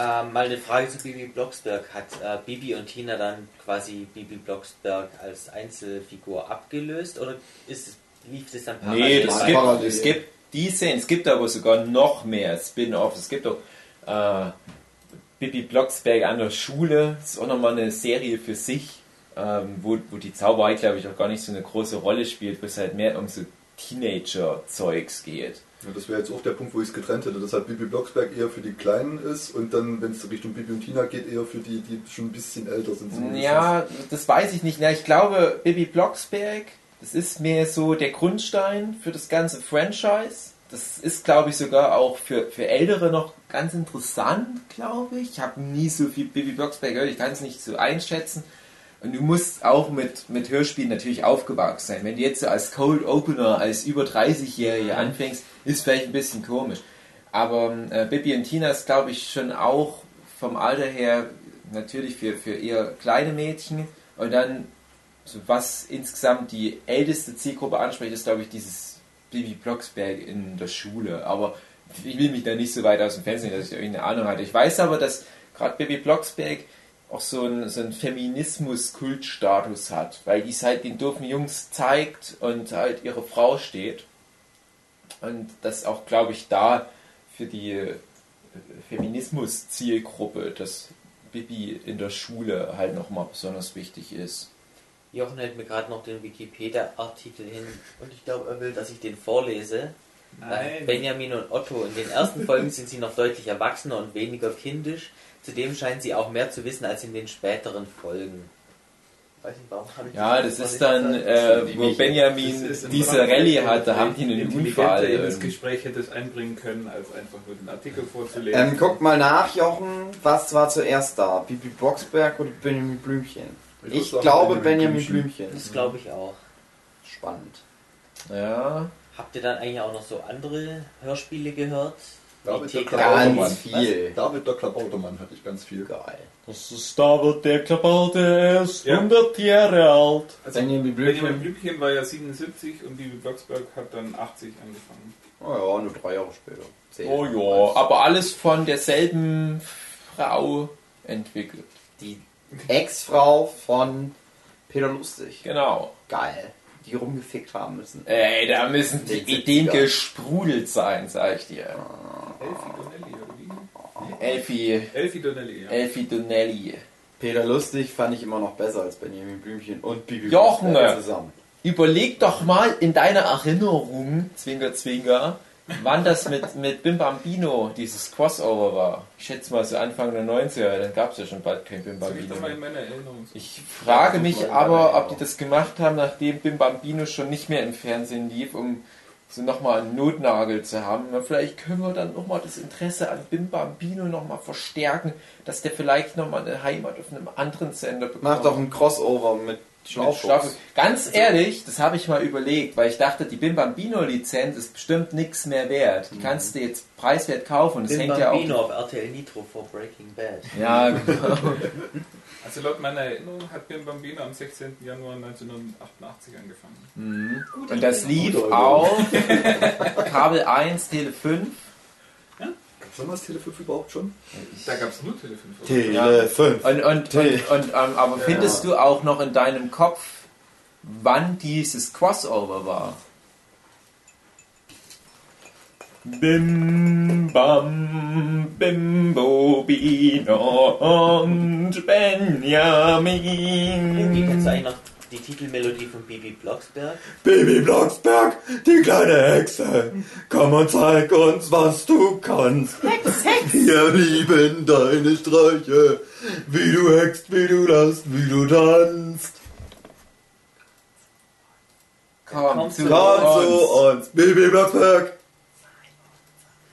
Ähm, mal eine Frage zu Bibi Blocksberg. Hat äh, Bibi und Tina dann quasi Bibi Blocksberg als Einzelfigur abgelöst oder ist es, lief das dann nee, das Parallel. gibt, Parallel. es gibt diese, es gibt aber sogar noch mehr Spin-offs. Es gibt auch äh, Bibi Blocksberg an der Schule, das ist auch nochmal eine Serie für sich, ähm, wo, wo die Zauberei, glaube ich, auch gar nicht so eine große Rolle spielt, wo es halt mehr um so Teenager-Zeugs geht. Ja, das wäre jetzt auch der Punkt, wo ich es getrennt hätte, dass halt Bibi Blocksberg eher für die Kleinen ist und dann, wenn es Richtung Bibi und Tina geht, eher für die, die schon ein bisschen älter sind. zumindest. Ja, das weiß ich nicht. Na, ich glaube, Bibi Blocksberg, das ist mehr so der Grundstein für das ganze Franchise. Das ist, glaube ich, sogar auch für, für Ältere noch ganz interessant, glaube ich. Ich habe nie so viel Bibi Blocksberg gehört, ich kann es nicht so einschätzen. Und du musst auch mit, mit Hörspielen natürlich aufgewachsen sein. Wenn du jetzt so als Cold Opener, als über 30-Jährige anfängst, ist vielleicht ein bisschen komisch. Aber äh, Bibi und Tina ist, glaube ich, schon auch vom Alter her natürlich für, für eher kleine Mädchen. Und dann, so was insgesamt die älteste Zielgruppe anspricht, ist, glaube ich, dieses Bibi Blocksberg in der Schule. Aber ich will mich da nicht so weit aus dem Fenster dass ich irgendeine Ahnung hatte. Ich weiß aber, dass gerade Bibi Blocksberg auch so einen, so einen Feminismus-Kultstatus hat, weil die es halt den doofen Jungs zeigt und halt ihre Frau steht. Und das auch, glaube ich, da für die äh, Feminismus-Zielgruppe, dass Bibi in der Schule halt nochmal besonders wichtig ist. Jochen hält mir gerade noch den Wikipedia-Artikel hin und ich glaube, er will, dass ich den vorlese. Äh, Benjamin und Otto. In den ersten Folgen sind sie noch deutlich erwachsener und weniger kindisch. Zudem scheinen sie auch mehr zu wissen als in den späteren Folgen. Weiß nicht, warum habe ich Ja, das ist dann, äh, wo Benjamin Das diese Rallye wenn hat, da du haben die einen Unfall. in das Gespräch hättest einbringen können, als einfach nur den Artikel vorzulesen. Ähm, guck mal nach, Jochen, was war zuerst da? Bibi Blocksberg oder Benjamin Blümchen? Ich Ich, glaube Benjamin Benjamin Blümchen. Blümchen. Das glaube ich auch. Spannend. Ja, Habt ihr dann eigentlich auch noch so andere Hörspiele gehört? David der Klabautermann. viel. David der Klabautermann hatte ich ganz viel. Geil. Das ist David der Klabauter, er ist Ja. 100 Jahre alt. Also, Benjamin Benjamin Blümchen. Blümchen war ja 77 und Bibi Blocksberg hat dann 80 angefangen. Oh ja, nur drei Jahre später. Zehn. oh ja, aber alles von derselben Frau entwickelt. Die Ex-Frau von Peter Lustig. Genau. Geil. Die rumgefickt haben müssen. Ey, da müssen die Ideen 70er. gesprudelt sein, sag ich dir. Elfie Donnelly, oder wie? Elfie, Elfie Donnelly, ja. Elfie Donnelly. Peter Lustig fand ich immer noch besser als Benjamin Blümchen und Bibi Jochen! Zusammen. Überleg doch mal in deiner Erinnerung, Zwinker, Zwinker, wann das mit, mit Bim Bambino dieses Crossover war. Ich schätze mal so Anfang der 90er, dann gab es ja schon bald kein Bim Bambino doch mal mehr. in meiner Erinnerung. Ich frage mich aber, ob die das gemacht haben, nachdem Bim Bambino schon nicht mehr im Fernsehen lief, um so nochmal einen Notnagel zu haben. Na, Vielleicht können wir dann nochmal das Interesse an Bim Bambino nochmal verstärken, dass der vielleicht nochmal eine Heimat auf einem anderen Sender bekommt. Mach doch ein Crossover mit Schlauchfuchs. Ganz ehrlich, das habe ich mal überlegt, weil ich dachte, die Bim Bambino Lizenz ist bestimmt nichts mehr wert. Die kannst du jetzt preiswert kaufen und das Bim hängt ja auch. Bambino auf RTL Nitro vor Breaking Bad. Ja, genau. Also laut meiner Erinnerung hat Bim Bambino am 16. Januar 1988 angefangen. Und das lief auf Kabel 1, Tele 5. Gab's damals Tele 5 überhaupt schon? Da gab es nur Tele 5. Tele 5. Und, und, und, und ähm, aber findest du auch noch in deinem Kopf, wann dieses Crossover war? Bim Bam Bimbo Bino und Wie Benjamin. kennst du eigentlich noch die Titelmelodie von Bibi Blocksberg? Baby Blocksberg, die kleine Hexe, komm und zeig uns, was du kannst. Hex, Hex. Wir lieben deine Streiche, wie du hext, wie du lachst, wie du tanzt. Komm Komm zu Komm zu uns. uns, Baby Blocksberg.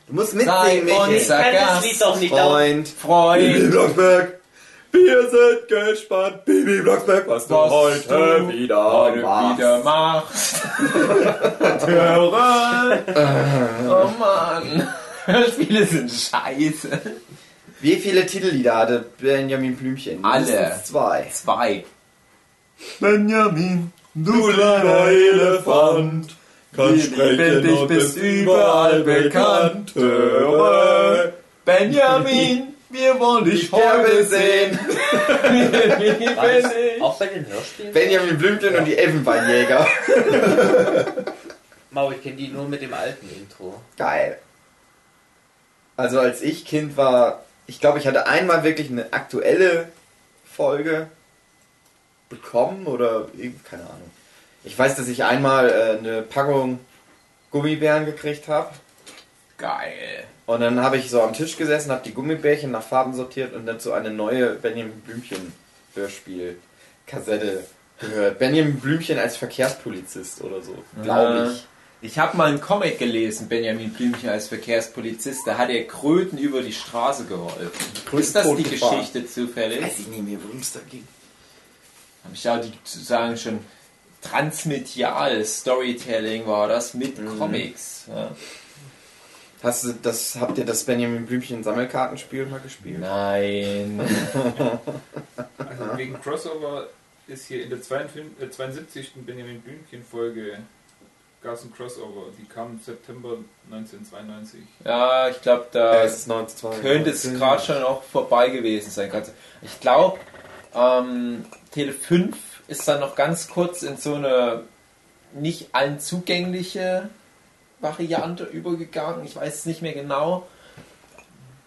Du musst mitsingen, Michael. Ich kann das Lied doch nicht. Freund. Baby Freund. Blocksberg, wir sind gespannt. Baby Blocksberg, was du Was heute du wieder heute machst. wieder machst. Und höre. Oh Mann. Hörspiele sind scheiße. Wie viele Titellieder hatte Benjamin Blümchen? Alle. Zwei. Zwei. Benjamin, du kleiner Elefant, kannst sprechen dich, und bist überall bekannt. Höre. Benjamin, wir wollen dich heute sehen. Dich. auch bei den Hörspielen? Benjamin Blümchen und die Elfenbeinjäger. Mau, ich kenne die nur mit dem alten Intro. Geil. Also als ich Kind war, ich glaube, ich hatte einmal wirklich eine aktuelle Folge bekommen oder keine Ahnung. Ich weiß, dass ich einmal äh, eine Packung Gummibären gekriegt habe. Geil. Und dann habe ich so am Tisch gesessen, habe die Gummibärchen nach Farben sortiert und dazu eine neue Benjamin Blümchen Hörspiel Kassette gehört. Benjamin Blümchen als Verkehrspolizist oder so, glaube ich. Ich habe mal einen Comic gelesen, Benjamin Blümchen als Verkehrspolizist. Da hat er Kröten über die Straße geholfen. Ist das die. Geschichte zufällig? Weiß ich nicht mehr, worum es da ging. Habe ich ja die zu sagen schon transmedial Storytelling war das mit Mhm. Comics. Ja. Hast du das, habt ihr das Benjamin Blümchen Sammelkartenspiel mal gespielt? Nein. Also wegen Crossover ist hier in der 52, äh, 72. Benjamin Blümchen Folge gab es ein Crossover. Die kam im September 1992. ja, ich glaube, Ja, da es ist 1992. könnte es gerade schon auch vorbei gewesen sein. Kannst- Ich glaube, ähm, Tele 5 ist dann noch ganz kurz in so eine nicht allen zugängliche Variante übergegangen. Ich weiß es nicht mehr genau.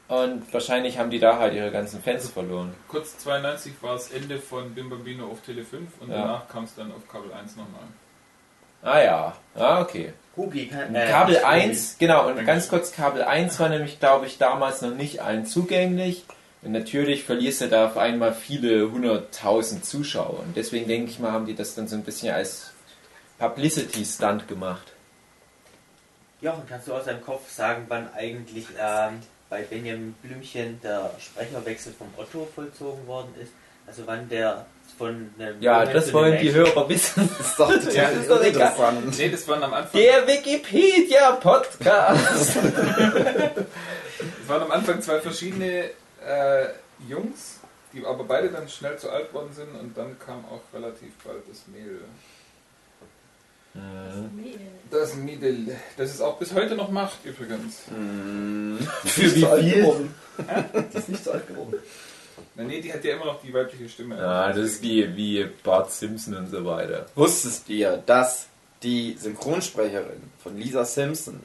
Und wahrscheinlich haben die da halt ihre ganzen Fans verloren. Kurz 92 war das Ende von Bim Bambino auf Tele 5 und Ja. danach kam es dann auf Kabel 1 nochmal. Ah ja, ah, okay. Hugi äh, Kabel nicht 1, genau, und ganz kurz, Kabel 1 war nämlich, glaube ich, damals noch nicht allen zugänglich. Und natürlich verlierst du da auf einmal viele hunderttausend Zuschauer. Und deswegen denke ich mal, haben die das dann so ein bisschen als Publicity-Stunt gemacht. Jochen, kannst du aus deinem Kopf sagen, wann eigentlich ähm, bei Benjamin Blümchen der Sprecherwechsel vom Otto vollzogen worden ist? Also wann der von einem Ja, Jungen das wollen die Hörer wissen. Das ist doch total Ja, das ist doch egal. interessant. Nee, das waren am Anfang, Der Wikipedia-Podcast. das waren am Anfang zwei verschiedene äh, Jungs, die aber beide dann schnell zu alt worden sind und dann kam auch relativ bald das Mädel. Das Mädel, das es auch bis heute noch macht übrigens. Für wie Zu alt viel? geworden. Die ist nicht zu alt geworden. Na nee, die hat ja immer noch die weibliche Stimme. Ja, das ist wie, wie Bart Simpson und so weiter. Wusstest ihr, dass die Synchronsprecherin von Lisa Simpson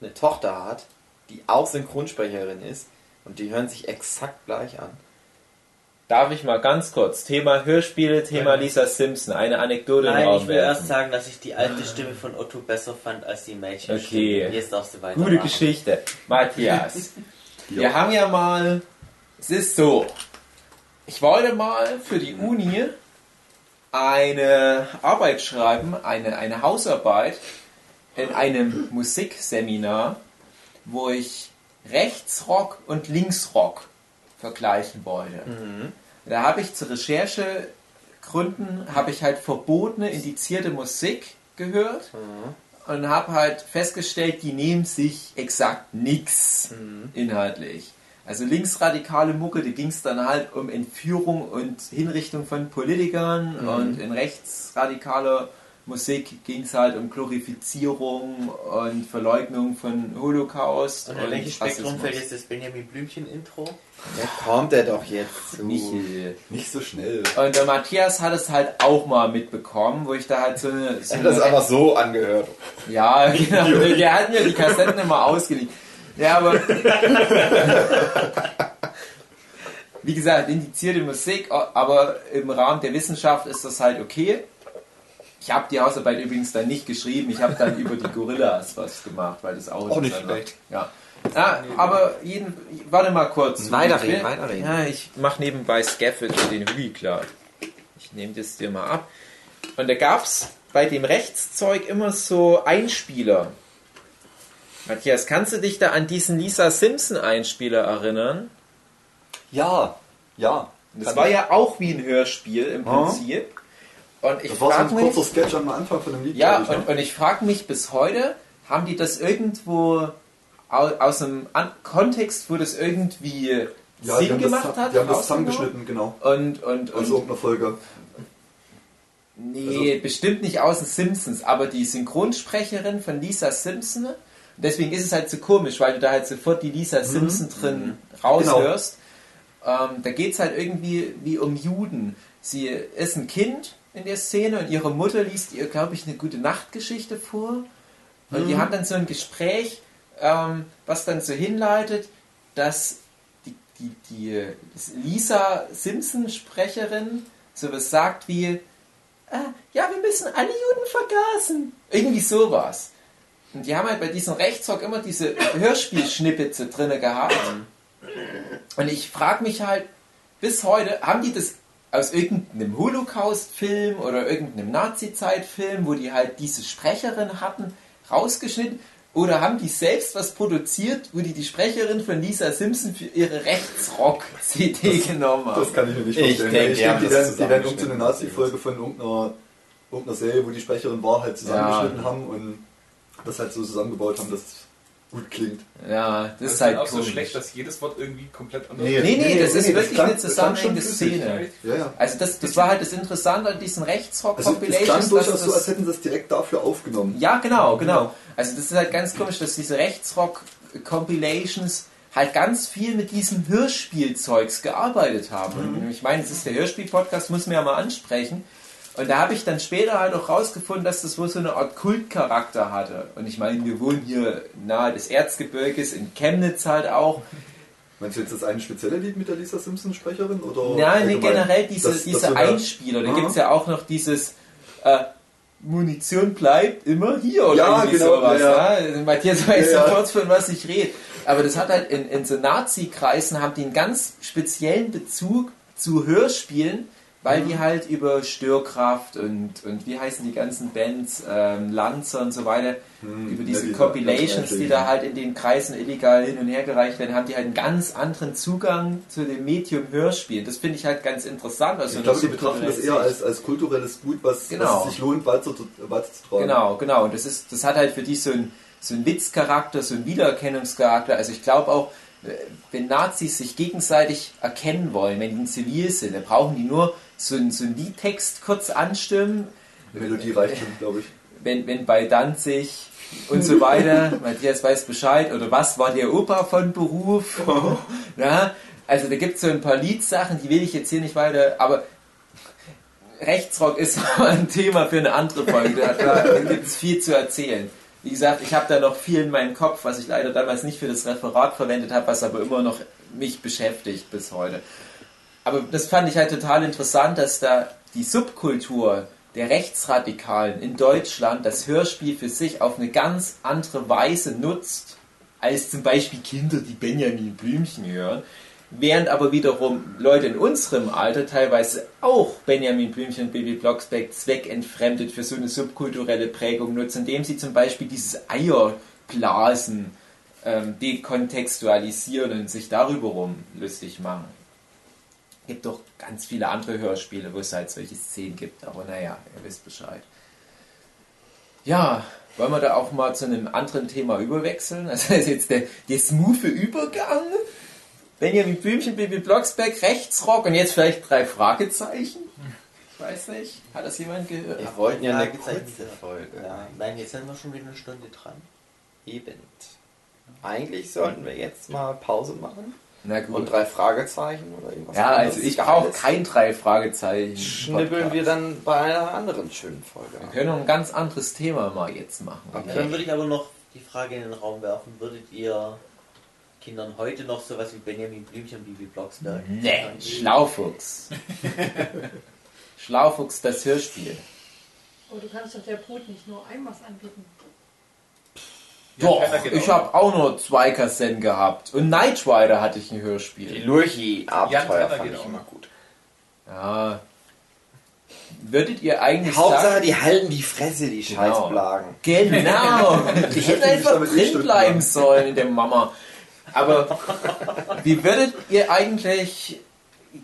eine Tochter hat, die auch Synchronsprecherin ist und die hören sich exakt gleich an? Darf ich mal ganz kurz, Thema Hörspiele, Thema Lisa Simpson, eine Anekdote in den Nein, Raum ich will erst sagen, dass ich die alte Stimme von Otto besser fand als die Mädchen. Okay. Jetzt darfst du weiter. Gute Geschichte. Matthias, wir haben ja mal, es ist so, ich wollte mal für die Uni eine Arbeit schreiben, eine, eine Hausarbeit in einem Musikseminar, wo ich Rechtsrock und Linksrock vergleichen wollte. Da habe ich zur Recherchegründen habe ich halt verbotene, indizierte Musik gehört und habe halt festgestellt, die nehmen sich exakt nichts inhaltlich. Also linksradikale Mucke, die ging es dann halt um Entführung und Hinrichtung von Politikern und in rechtsradikaler Musik ging es halt um Glorifizierung und Verleugnung von Holocaust Und in welches Spektrum fällt jetzt das Benjamin Blümchen-Intro? Da kommt er doch jetzt zu. Michel. Nicht so schnell. Und der Matthias hat es halt auch mal mitbekommen, wo ich da halt so eine. So Er hat das einfach so angehört. ja, genau. Der hat mir die Kassetten immer ausgeliehen. Ja, aber. Wie gesagt, indizierte Musik, aber im Rahmen der Wissenschaft ist das halt okay. Ich habe die Hausarbeit übrigens dann nicht geschrieben, ich habe dann über die Gorillas was gemacht, weil das auch, Auch nicht schlecht. Ja. ja, aber jeden, warte mal kurz. Weiterreden, weiterreden. Ja, ich mache nebenbei Scaffold für den Hügel klar. Ich nehme das dir mal ab. Und da gab es bei dem Rechtszeug immer so Einspieler. Matthias, kannst du dich da an diesen Lisa Simpson Einspieler erinnern? Ja, ja. Das war ja auch wie ein Hörspiel im Ja. Prinzip. Und ich Das war so ein mich, kurzer Sketch am Anfang von dem Lied. ja, ich, und, und ich frage mich bis heute, haben die das irgendwo au- aus einem An Kontext, wo das irgendwie ja, Sinn gemacht das, hat? Die haben das zusammengeschnitten, genau. Und, und, Aus und irgendeiner Folge. Nee, bestimmt nicht aus den Simpsons, aber die Synchronsprecherin von Lisa Simpson, deswegen ist es halt so komisch, weil du da halt sofort die Lisa Simpson drin raushörst. Ähm, da geht es halt irgendwie wie um Juden. Sie ist ein Kind in der Szene und ihre Mutter liest ihr, glaube ich, eine gute Nachtgeschichte vor. Und die haben dann so ein Gespräch, ähm, was dann so hinleitet, dass die, die, die Lisa Simpson-Sprecherin sowas sagt wie, ah, ja, wir müssen alle Juden vergasen. Irgendwie sowas. Und die haben halt bei diesem Rechtsrock immer diese Hörspielschnippetze drinne gehabt. Und ich frage mich halt, bis heute, haben die das aus irgendeinem Holocaust-Film oder irgendeinem Nazi-Zeit-Film, wo die halt diese Sprecherin hatten, rausgeschnitten? Oder haben die selbst was produziert, wo die die Sprecherin von Lisa Simpson für ihre Rechtsrock-CD genommen haben? Das kann ich mir nicht Ich vorstellen. denke, ich die haben denke, die werden, die werden irgendeine. Nazi-Folge von irgendeiner, irgendeiner Serie, wo die Sprecherin war, halt zusammengeschnitten haben und das halt so zusammengebaut haben, dass es gut klingt. Ja, das, Das ist halt auch so komisch. schlecht, dass jedes Wort irgendwie komplett anders Nee, nee, das ist wirklich klang- eine das zusammenhängende. Szene. Ja, ja. Also das, das war halt das Interessante an diesen Also es Rechtsrock-Compilations. klang durchaus so, als das, hätten sie es direkt dafür aufgenommen. ja, genau, genau. Also das ist halt ganz komisch, dass diese Rechtsrock-Compilations halt ganz viel mit diesem Hörspielzeugs gearbeitet haben. Und ich meine, es ist der Hörspiel-Podcast, muss man ja mal ansprechen. Und da habe ich dann später halt auch rausgefunden, dass das wohl so eine Art Kultcharakter hatte. Und ich meine, wir wohnen hier nahe des Erzgebirges, in Chemnitz halt auch. Meinst du jetzt das eine spezielle Lied mit der Lisa Simpson-Sprecherin? oder Nein, nee, generell diese, Das- das diese eine- Einspieler. Da gibt es ja auch noch dieses äh, Munition bleibt immer hier oder Ja, irgendwie genau, sowas. ja, Ja. Matthias weiß ja. sofort, von was ich rede. Aber das hat halt in, in so Nazi-Kreisen haben die einen ganz speziellen Bezug zu Hörspielen, weil Mhm. die halt über Störkraft und, und wie heißen die ganzen Bands, ähm, Lanzer und so weiter, über diese Mhm. ja, die- Compilations, die da halt in den Kreisen illegal hin und her gereicht werden, haben die halt einen ganz anderen Zugang zu dem Medium Hörspiel. Das finde ich halt ganz interessant. Also Ich glaube, die eine betrachten das eher als, als kulturelles Gut, was, Genau. was es sich lohnt, weiter, weiterzutragen. Genau, genau. Und das ist, das hat halt für die so einen so einen Witzcharakter, so einen Wiedererkennungscharakter. Also ich glaube auch, äh, wenn Nazis sich gegenseitig erkennen wollen, wenn die in Zivil sind, dann brauchen die nur so einen, so einen Liedtext kurz anstimmen, Die Melodie reicht schon, glaube ich. wenn, wenn bei Danzig und so weiter, Matthias weiß Bescheid, oder was war der Opa von Beruf? ja, also da gibt es so ein paar Liedsachen, die will ich jetzt hier nicht weiter, aber Rechtsrock ist ein Thema für eine andere Folge, da, da gibt es viel zu erzählen. Wie gesagt, ich habe da noch viel in meinem Kopf, was ich leider damals nicht für das Referat verwendet habe, was aber immer noch mich beschäftigt bis heute. Aber das fand ich halt total interessant, dass da die Subkultur der Rechtsradikalen in Deutschland das Hörspiel für sich auf eine ganz andere Weise nutzt, als zum Beispiel Kinder, die Benjamin Blümchen hören. Während aber wiederum Leute in unserem Alter teilweise auch Benjamin Blümchen und Baby Blocksberg zweckentfremdet für so eine subkulturelle Prägung nutzen, indem sie zum Beispiel dieses Eierblasen ähm, dekontextualisieren und sich darüber rum lustig machen. Gibt doch ganz viele andere Hörspiele, wo es halt solche Szenen gibt, aber naja, ihr wisst Bescheid. Ja, wollen wir da auch mal zu einem anderen Thema überwechseln? Also das ist jetzt der, der smooth Übergang. Benjamin Blümchen, Bibi Blocksberg, Rechtsrock und jetzt vielleicht drei Fragezeichen. Ich weiß nicht. Hat das jemand gehört? Wir wollten ja eine kurze. Folge. Ja, nein, jetzt sind wir schon wieder eine Stunde dran. Eben. Eigentlich sollten wir jetzt mal Pause machen Na gut. und drei Fragezeichen oder irgendwas ja, anderes also ich brauche kein drei Fragezeichen. Schnibbeln wir dann bei einer anderen schönen Folge. Wir können noch ein ganz anderes Thema mal jetzt machen. Okay. Dann würde ich aber noch die Frage in den Raum werfen, würdet ihr Kindern heute noch sowas wie Benjamin Blümchen Bibi Blocksberg? Nee, Schlaufuchs. Schlaufuchs, das Hörspiel. Oh, du kannst doch der Brot nicht nur einmal anbieten. Doch, ich habe auch nur zwei Kassetten gehabt. Und Knight Rider hatte ich ein Die Hörspiel. Lurchi-Abenteuer Jan fand geht ich auch immer gut. Ja. Würdet ihr eigentlich Hauptsache, sagen... die halten die Fresse, die Genau. Scheißblagen. Genau. Die hätten einfach drin bleiben sollen in der Mama. Aber wie würdet ihr eigentlich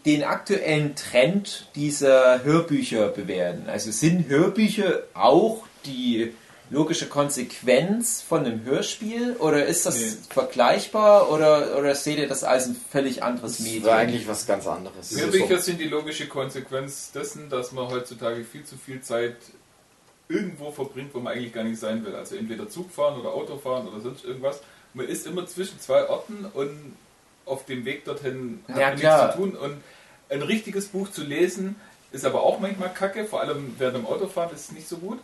den aktuellen Trend dieser Hörbücher bewerten? Also sind Hörbücher auch die logische Konsequenz von einem Hörspiel oder ist das Nee. vergleichbar oder, oder seht ihr das als ein völlig anderes Das Medium? war eigentlich was ganz anderes. Hörbücher sind die logische Konsequenz dessen, dass man heutzutage viel zu viel Zeit irgendwo verbringt, wo man eigentlich gar nicht sein will. Also entweder Zug fahren oder Auto fahren oder sonst irgendwas. Man ist immer zwischen zwei Orten und auf dem Weg dorthin hat Ja, man klar. nichts zu tun. Und ein richtiges Buch zu lesen ist aber auch manchmal kacke, vor allem während dem Autofahren ist es nicht so gut.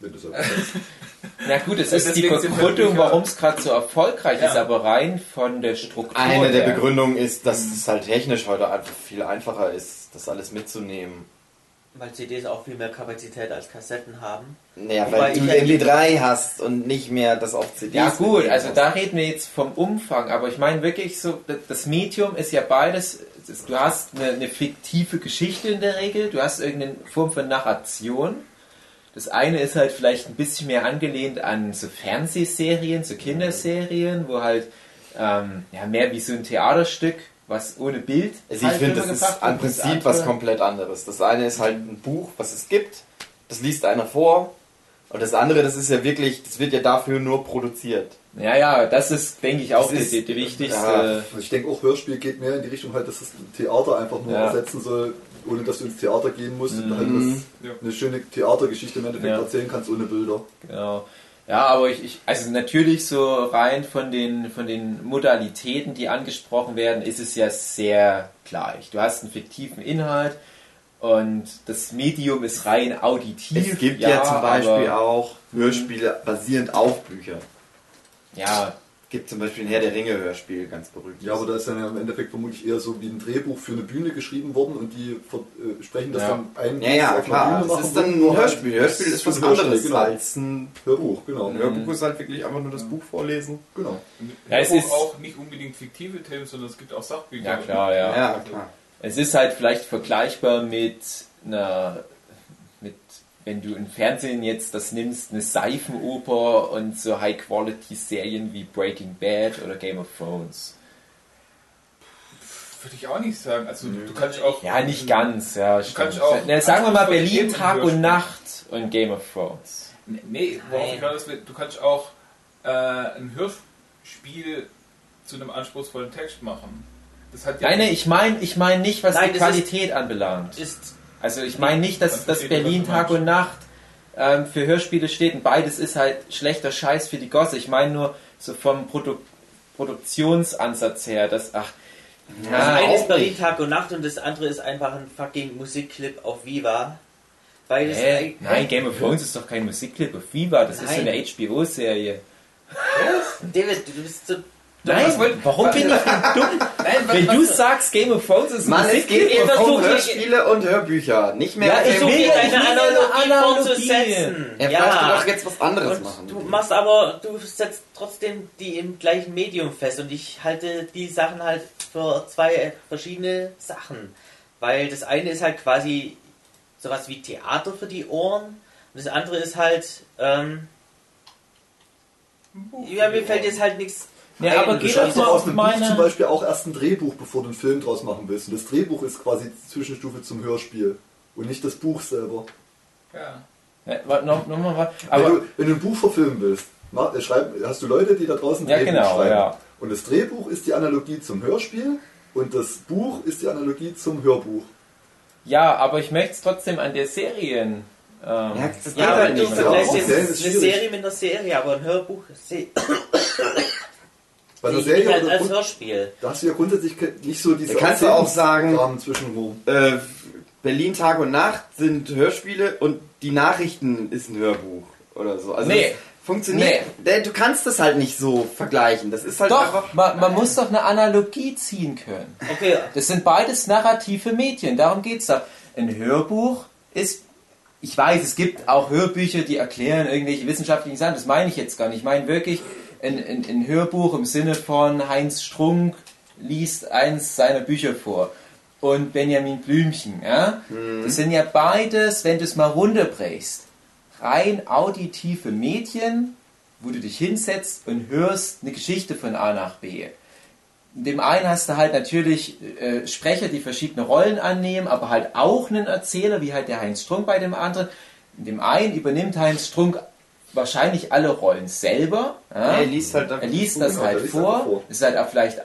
Wenn du so Na gut, es ist die deswegen Begründung, warum es gerade so erfolgreich ist, Ja. aber rein von der Struktur. Eine der her. Begründungen ist, dass es halt technisch heute einfach viel einfacher ist, das alles mitzunehmen. Weil CDs auch viel mehr Kapazität als Kassetten haben. Naja, Wobei weil du ich ja die- MP3 hast und nicht mehr das auf CDs. Ja gut, also musst. da reden wir jetzt vom Umfang, aber ich meine wirklich so, das Medium ist ja beides, es ist- du hast eine, eine fiktive Geschichte in der Regel, du hast irgendeine Form von Narration. Das eine ist halt vielleicht ein bisschen mehr angelehnt an so Fernsehserien, so Kinderserien, wo halt ähm, ja, mehr wie so ein Theaterstück, was ohne Bild. Also ich halt finde, das ist. Das Prinzip was andere- komplett anderes. Das eine ist halt ein Buch, was es gibt, das liest einer vor. Und das andere, das ist ja wirklich, das wird ja dafür nur produziert. Ja, ja, das ist, denke ich, auch Das die, ist- die, wichtigste. Ja. Ich denke auch Hörspiel geht mehr in die Richtung halt, dass es ein Theater einfach nur Ja. ersetzen soll, ohne dass du ins Theater gehen musst und halt Mhm. Ja. eine schöne Theatergeschichte im Endeffekt Ja. erzählen kannst ohne Bilder. Genau. Ja, aber ich, ich, also natürlich so rein von den, von den Modalitäten, die angesprochen werden, ist es ja sehr gleich. Du hast einen fiktiven Inhalt und das Medium ist rein auditiv. Es gibt ja, zum Beispiel aber, auch Hörspiele basierend auf Büchern. Ja, Es gibt zum Beispiel ein Herr der Ringe Hörspiel, ganz berühmt. Ja, aber da ist dann ja im Endeffekt vermutlich eher so wie ein Drehbuch für eine Bühne geschrieben worden und die äh, sprechen das Ja. dann ein. ja, ja, klar. Bühne Das ist dann nur Hörspiel. Hörspiel ist was Hörspiel, anderes genau. als ein Hörbuch, genau. Ein Hörbuch ist halt wirklich einfach nur das Buch vorlesen. genau. Ja, es ist- auch nicht unbedingt fiktive Themen, sondern es gibt auch Sachbücher. ja klar, ja. Ja, klar. Es ist halt vielleicht vergleichbar mit einer, mit, wenn du im Fernsehen jetzt das nimmst, eine Seifenoper und so High-Quality-Serien wie Breaking Bad oder Game of Thrones. Würde ich auch nicht sagen. Also du kannst auch. Ja, nicht ganz, ja. stimmt. kannst auch- Na, sagen wir mal Berlin Tag und. Nacht und Game of Thrones. Nee, worauf ich will, du kannst auch äh, ein Hörspiel zu einem anspruchsvollen Text machen. Das hat ja Nein, nee, ich meine ich mein nicht, was Nein, die Qualität anbelangt. Ist Also ich meine nicht, dass, dass Berlin Tag und Nacht ähm, für Hörspiele steht und beides ist halt schlechter Scheiß für die Gosse. Ich meine nur so vom Produ Produktionsansatz her, dass ach das ja, eine ist Berlin nicht. Tag und Nacht und das andere ist einfach ein fucking Musikclip auf Viva. Beides eig- Nein, Game of Thrones ist doch kein Musikclip auf Viva, das ist so Nein. eine HBO-Serie. David, du bist so Nein, was wollt- warum bin ich denn dumm? Nein, was, Wenn was, du sagst, Game of Thrones ist Mann, es Musikclip, geht Ihr um Hörspiele und Hörbücher, nicht mehr Ja, ich will ja eine Analogie Analogie. fortzusetzen. Er möchte doch jetzt was anderes Und machen. Du machst aber, du setzt trotzdem die im gleichen Medium fest und ich halte die Sachen halt für zwei verschiedene Sachen. Weil das eine ist halt quasi sowas wie Theater für die Ohren und das andere ist halt, ähm, ja, mir fällt jetzt halt nichts. Ja, aber Du geht schreibst doch aus einem Buch meine- zum Beispiel auch erst ein Drehbuch, bevor du einen Film draus machen willst. Und das Drehbuch ist quasi die Zwischenstufe zum Hörspiel und nicht das Buch selber. ja. Ja, noch, noch mal, warte. wenn, aber du, wenn du ein Buch verfilmen willst, mach, äh, schreib, hast du Leute, die da draußen Ja, Drehbuch genau, schreiben. ja. Und das Drehbuch ist die Analogie zum Hörspiel und das Buch ist die Analogie zum Hörbuch. ja, aber ich möchte es trotzdem an der Serien. Ähm, Ja, das geht Ja, aber halt du nicht. so. vergleichst jetzt eine. Serie mit einer Serie, aber ein Hörbuch se- Bei ich Serie nicht als, oder als Grund, Da hast du ja grundsätzlich nicht so diese Da kannst du auch sagen-. Äh, Berlin Tag und Nacht sind Hörspiele und die Nachrichten ist ein Hörbuch oder so. Also Nee. das funktioniert. Nee, Du kannst das halt nicht so vergleichen. Das ist halt doch, einfach. man, man muss doch eine Analogie ziehen können. Okay, Das sind beides narrative Medien, darum geht's da. Ein Hörbuch ist, ich weiß, es gibt auch Hörbücher, die erklären irgendwelche wissenschaftlichen Sachen, das meine ich jetzt gar nicht. Ich meine wirklich ein, ein, ein Hörbuch im Sinne von Heinz Strunk liest eins seiner Bücher vor und Benjamin Blümchen. Ja? Das sind ja beides, wenn du es mal runterbrichst, rein auditive Medien, wo du dich hinsetzt und hörst eine Geschichte von A nach B. In dem einen hast du halt natürlich äh, Sprecher, die verschiedene Rollen annehmen, aber halt auch einen Erzähler, wie halt der Heinz Strunk bei dem anderen. In dem einen übernimmt Heinz Strunk wahrscheinlich alle Rollen selber. Ja? Er liest halt Er liest das Genau, halt vor. vor. Ist halt auch vielleicht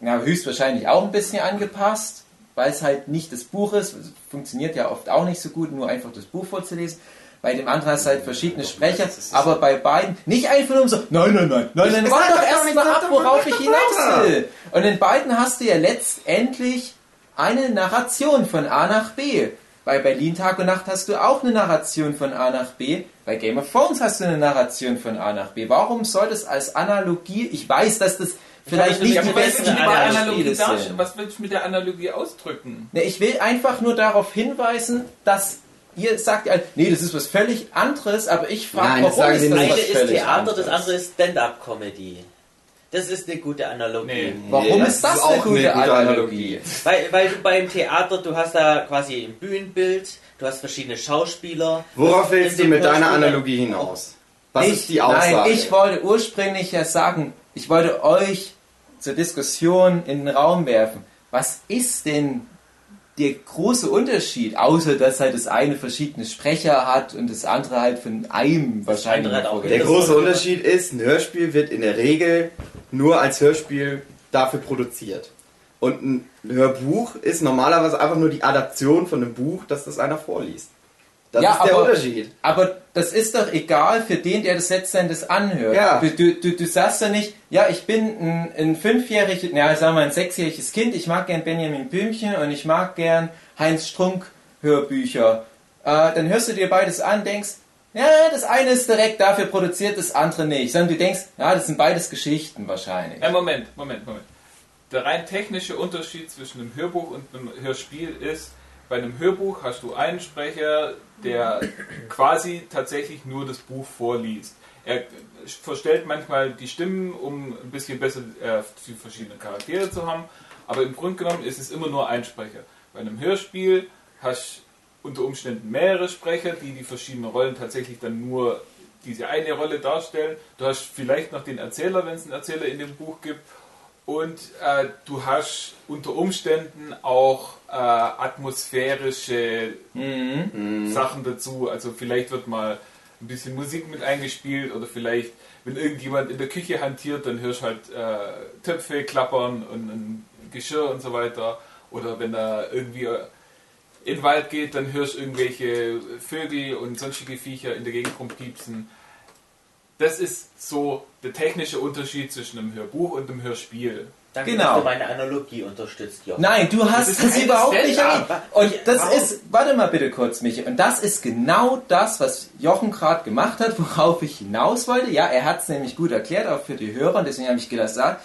na, höchstwahrscheinlich auch ein bisschen angepasst, weil es halt nicht das Buch ist. Es funktioniert ja oft auch nicht so gut, nur einfach das Buch vorzulesen. Bei dem anderen hast du halt verschiedene Sprecher, aber bei beiden nicht einfach nur so, nein, nein, nein, nein, nein, warte doch doch erst nicht, mal sag ab, worauf ich hinaus will. Und in beiden hast du ja letztendlich eine Narration von A nach B. Bei Berlin Tag und Nacht hast du auch eine Narration von A nach B. Bei Game of Thrones hast du eine Narration von A nach B. Warum soll das als Analogie, ich weiß, dass das vielleicht nicht die aber was besten willst du mit der Beispiele Analogie sind. Was willst du mit der Analogie ausdrücken? Ne, ich will einfach nur darauf hinweisen, dass ihr sagt, ja, nee, das ist was völlig anderes, aber ich frage, das warum ist das nicht. eine ist Theater, anderes? das andere ist Stand-up-Comedy. Das ist eine gute Analogie. Nee. Warum Nee, ist das eine gute Analogie? Weil, weil du beim Theater, du hast da quasi ein Bühnenbild, du hast verschiedene Schauspieler. Worauf willst du mit deiner Analogie hinaus? Was ich, ist die Aussage? Nein, ich wollte ursprünglich ja sagen, ich wollte euch zur Diskussion in den Raum werfen. Was ist denn der große Unterschied, außer dass halt das eine verschiedene Sprecher hat und das andere halt von einem wahrscheinlich. andere hat auch vorgelesen Der große Unterschied ist, ein Hörspiel wird in der Regel nur als Hörspiel dafür produziert. Und ein Hörbuch ist normalerweise einfach nur die Adaption von einem Buch, dass das einer vorliest. Das Ja, ist der aber- Unterschied. Aber das ist doch egal für den, der das letztendlich anhört. Ja. Du, du, du, du sagst ja nicht, ja, ich bin ein, ein fünfjähriges, ja, sagen wir ein sechsjähriges Kind, ich mag gern Benjamin Blümchen und ich mag gern Heinz Strunk Hörbücher. Äh, dann hörst du dir beides an, denkst, ja, das eine ist direkt dafür produziert, das andere nicht. Sondern du denkst, ja, das sind beides Geschichten wahrscheinlich. Ja, Moment, Moment, Moment. Der rein technische Unterschied zwischen einem Hörbuch und einem Hörspiel ist, bei einem Hörbuch hast du einen Sprecher, der quasi tatsächlich nur das Buch vorliest. Er verstellt manchmal die Stimmen, um ein bisschen besser äh, die verschiedenen Charaktere zu haben, aber im Grunde genommen ist es immer nur ein Sprecher. Bei einem Hörspiel hast du unter Umständen mehrere Sprecher, die die verschiedenen Rollen tatsächlich dann nur diese eine Rolle darstellen. Du hast vielleicht noch den Erzähler, wenn es einen Erzähler in dem Buch gibt. Und äh, du hast unter Umständen auch äh, atmosphärische Sachen dazu. Also vielleicht wird mal ein bisschen Musik mit eingespielt oder vielleicht, wenn irgendjemand in der Küche hantiert, dann hörst halt äh, Töpfe klappern und ein Geschirr und so weiter. Oder wenn da irgendwie äh, in den Wald geht, dann hörst du irgendwelche Vögel und sonstige Viecher in der Gegend rumpiepsen. Das ist so der technische Unterschied zwischen einem Hörbuch und einem Hörspiel. Danke, Genau. dass du meine Analogie unterstützt, Jochen. Nein, du hast ist das, kein überhaupt nicht erwähnt. Und das Warum? ist, warte mal bitte kurz, Michi. Und das ist genau das, was Jochen gerade gemacht hat, worauf ich hinaus wollte. Ja, er hat es nämlich gut erklärt, auch für die Hörer. Und deswegen habe ich gesagt,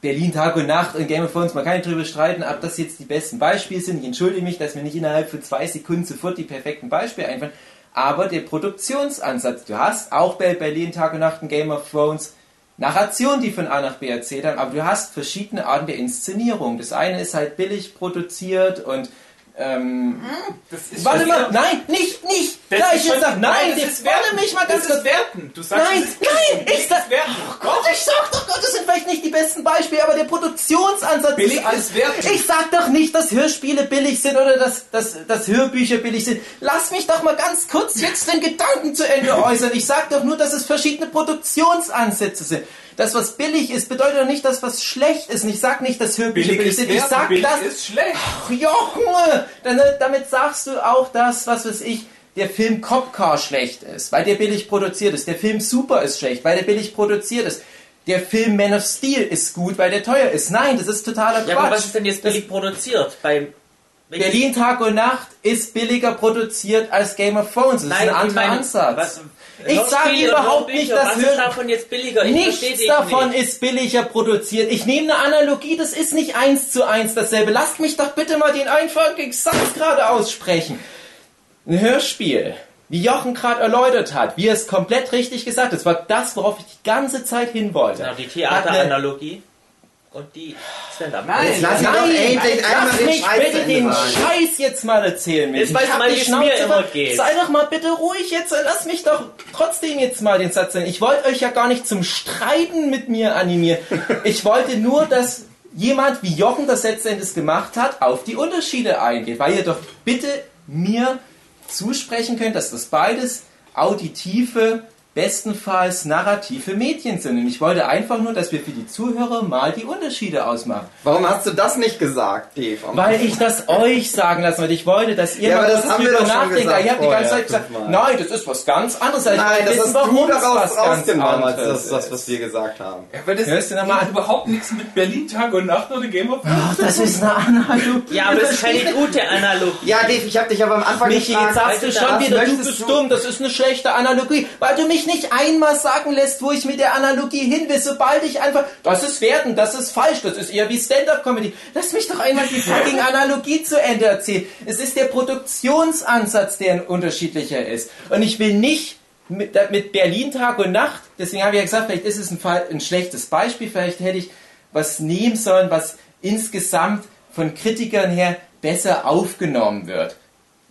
Berlin Tag und Nacht und Game of Thrones, man kann nicht drüber streiten, ob das jetzt die besten Beispiele sind. Ich entschuldige mich, dass mir nicht innerhalb von zwei Sekunden sofort die perfekten Beispiele einfallen. Aber der Produktionsansatz, du hast auch bei Berlin Tag und Nacht und Game of Thrones Narration, die von A nach B erzählt haben, aber du hast verschiedene Arten der Inszenierung. Das eine ist halt billig produziert und ähm, warte mal, nein, nicht, nicht, Das gleich jetzt sag, nein, das jetzt Werten. mich mal ganz kurz. Werten. Du sagst, Nein, ist nein, ich sag, Werten. oh Gott, ich sag doch Gott, das sind vielleicht nicht die besten Beispiele, aber der Produktionsansatz Billig alles. ist Werten. Ich sag doch nicht, dass Hörspiele billig sind oder dass, dass, dass Hörbücher billig sind. Lass mich doch mal ganz kurz jetzt den Gedanken zu Ende äußern. Ich sag doch nur, dass es verschiedene Produktionsansätze sind. Das, was billig ist, bedeutet doch nicht, dass was schlecht ist. Und ich sag nicht, dass Hörbücher Billig billig ist sind. Ich sag, Billig dass ist schlecht. Ach, Junge, dann, damit sagst du auch das, was weiß ich, der Film Cop Car schlecht ist, weil der billig produziert ist. Der Film Super ist schlecht, weil der billig produziert ist. Der Film Man of Steel ist gut, weil der teuer ist. Nein, das ist totaler Quatsch. Ja, aber was ist denn jetzt billig produziert? Beim wenn Berlin Tag und Nacht ist billiger produziert als Game of Thrones. Das Nein, ist ein anderer meine, Ansatz. was- ich sage überhaupt nicht, dass was ist davon jetzt billiger? Ich Nichts davon nicht. ist billiger produziert. Ich nehme eine Analogie, das ist nicht eins zu eins dasselbe. Lasst mich doch bitte mal den einfachen Satz gerade aussprechen. Ein Hörspiel, wie Jochen gerade erläutert hat, wie er es komplett richtig gesagt hat, das war das, worauf ich die ganze Zeit hin wollte. Genau, die Theateranalogie und die Stand-up. Jetzt lass ihn doch Nein, endlich einmal lass den mich Scheiß bitte den. Scheiß jetzt mal erzählen. Jetzt Ich weißt du mal, wie es Schnauze mir immer geht. Sei doch mal bitte ruhig jetzt und lass mich doch trotzdem jetzt mal den Satz sagen. Ich wollte euch ja gar nicht zum Streiten mit mir animieren. Ich wollte nur, dass jemand wie Jochen das letztendlich gemacht hat, auf die Unterschiede eingeht. Weil ihr doch bitte mir zusprechen könnt, dass das beides auditive, bestenfalls narrative Medien sind. Und ich wollte einfach nur, dass wir für die Zuhörer mal die Unterschiede ausmachen. Warum hast du das nicht gesagt, Dave? Weil ich das euch sagen lassen wollte. Ich wollte, dass ihr Ja, mal aber das kurz haben wir drüber nachdenkt. gesagt Ihr habt die ganze Zeit gesagt, fünfmal. nein, das ist was ganz anderes. Ich Nein, das wissen, hast warum du daraus was ganz rausgenommen, als das, das, ist. was wir gesagt haben. Ja, weil das Hörst du noch mal hat an? überhaupt nichts mit Berlin Tag und Nacht oder Game of Thrones. Ach, das ist eine Analogie. Ja, aber das ist keine gute Analogie. Ja, Dave, ich habe dich aber am Anfang Michi, gefragt, jetzt sagst du schon wieder, du bist du? dumm, das ist eine schlechte Analogie, weil du mich nicht einmal sagen lässt, wo ich mit der Analogie hin will, sobald ich einfach, das ist Werten, das ist falsch, das ist eher wie Stand-Up-Comedy. Lass mich doch einmal die fucking Analogie zu Ende erzählen. Es ist der Produktionsansatz, der ein unterschiedlicher ist. Und ich will nicht mit, mit Berlin Tag und Nacht, deswegen habe ich ja gesagt, vielleicht ist es ein, Fall, ein schlechtes Beispiel, vielleicht hätte ich was nehmen sollen, was insgesamt von Kritikern her besser aufgenommen wird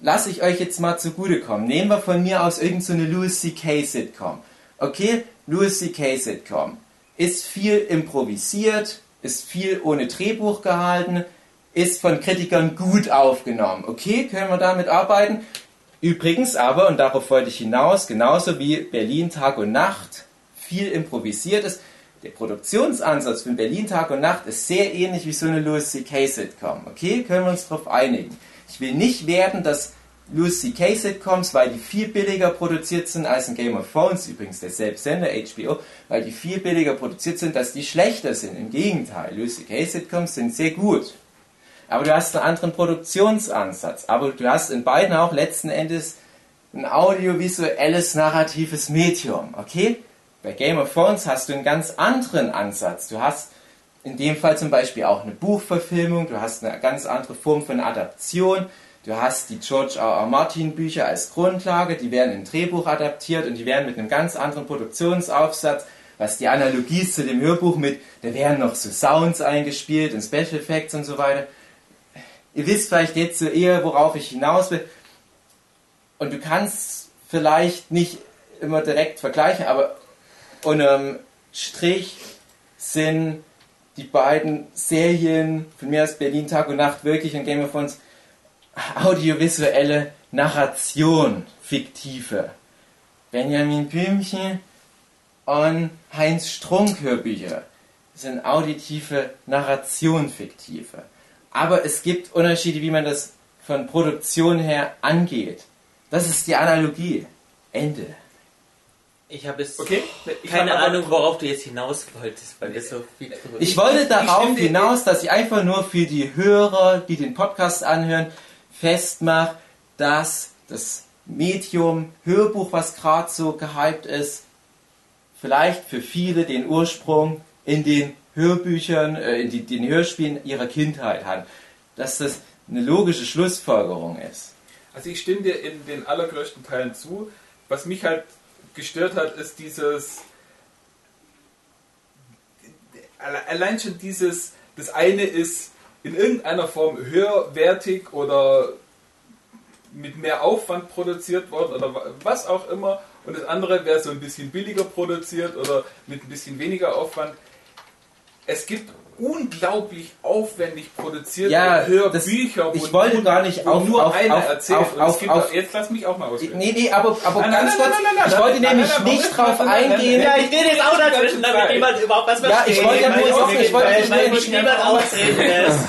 lasse ich euch jetzt mal zugutekommen. Nehmen wir von mir aus irgendeine so Louis C.K. Sitcom. Okay, Louis C.K. Sitcom. Ist viel improvisiert, ist viel ohne Drehbuch gehalten, ist von Kritikern gut aufgenommen. Okay, können wir damit arbeiten? Übrigens aber, und darauf wollte ich hinaus, genauso wie Berlin Tag und Nacht viel improvisiert ist, der Produktionsansatz von Berlin Tag und Nacht ist sehr ähnlich wie so eine Louis C.K. Sitcom. Okay, können wir uns darauf einigen. Ich will nicht werden, dass Louis C.K. Sitcoms, weil die viel billiger produziert sind als in Game of Thrones, übrigens derselbe Sender, HBO, weil die viel billiger produziert sind, dass die schlechter sind. Im Gegenteil, Louis C.K. Sitcoms sind sehr gut. Aber du hast einen anderen Produktionsansatz. Aber du hast in beiden auch letzten Endes ein audiovisuelles narratives Medium, okay? Bei Game of Thrones hast du einen ganz anderen Ansatz. Du hast in dem Fall zum Beispiel auch eine Buchverfilmung, du hast eine ganz andere Form von Adaption, du hast die George R. R. Martin Bücher als Grundlage, die werden in Drehbuch adaptiert und die werden mit einem ganz anderen Produktionsaufsatz, was die Analogie ist zu dem Hörbuch mit, da werden noch so Sounds eingespielt und Special Effects und so weiter. Ihr wisst vielleicht jetzt so eher, worauf ich hinaus will. Und du kannst vielleicht nicht immer direkt vergleichen, aber unterm Strich sind die beiden Serien von mir aus Berlin Tag und Nacht wirklich und Game of Thrones audiovisuelle Narration, fiktive. Benjamin Blümchen und Heinz Strunk Hörbücher sind auditive Narration, fiktive. Aber es gibt Unterschiede, wie man das von Produktion her angeht. Das ist die Analogie. Ende. Ich habe jetzt Okay, keine hab Ahnung, worauf du jetzt hinaus wolltest, weil wir so viel drüber Ich wollte darauf hinaus, dass ich einfach nur für die Hörer, die den Podcast anhören, festmache, dass das Medium Hörbuch, was gerade so gehypt ist, vielleicht für viele den Ursprung in den Hörbüchern, äh, in die, den Hörspielen ihrer Kindheit hatten. Dass das eine logische Schlussfolgerung ist. Also ich stimme dir in den allergrößten Teilen zu. Was mich halt gestört hat, ist dieses alle- allein schon dieses das eine ist in irgendeiner Form höherwertig oder mit mehr Aufwand produziert worden oder wa- was auch immer und das andere wäre so ein bisschen billiger produziert oder mit ein bisschen weniger Aufwand. Es gibt unglaublich aufwendig produzierte Ja, das- Hörbücher, ich wollte gar nicht auf- nur auf- einer auf- erzählt. auf- auf- auf- auch, jetzt lass mich auch mal ausreden. Nee, nee, aber, aber Nein, ganz nein, kurz, nein, nein, nein, ich wollte nein, nämlich nein, nein, nicht drauf nein, nein, nein, eingehen. nein, Ja, ich rede jetzt auch dazwischen, damit niemand überhaupt was Ja, versteht. ich wollte ja nur ich wollte nicht niemand ausreden lässt.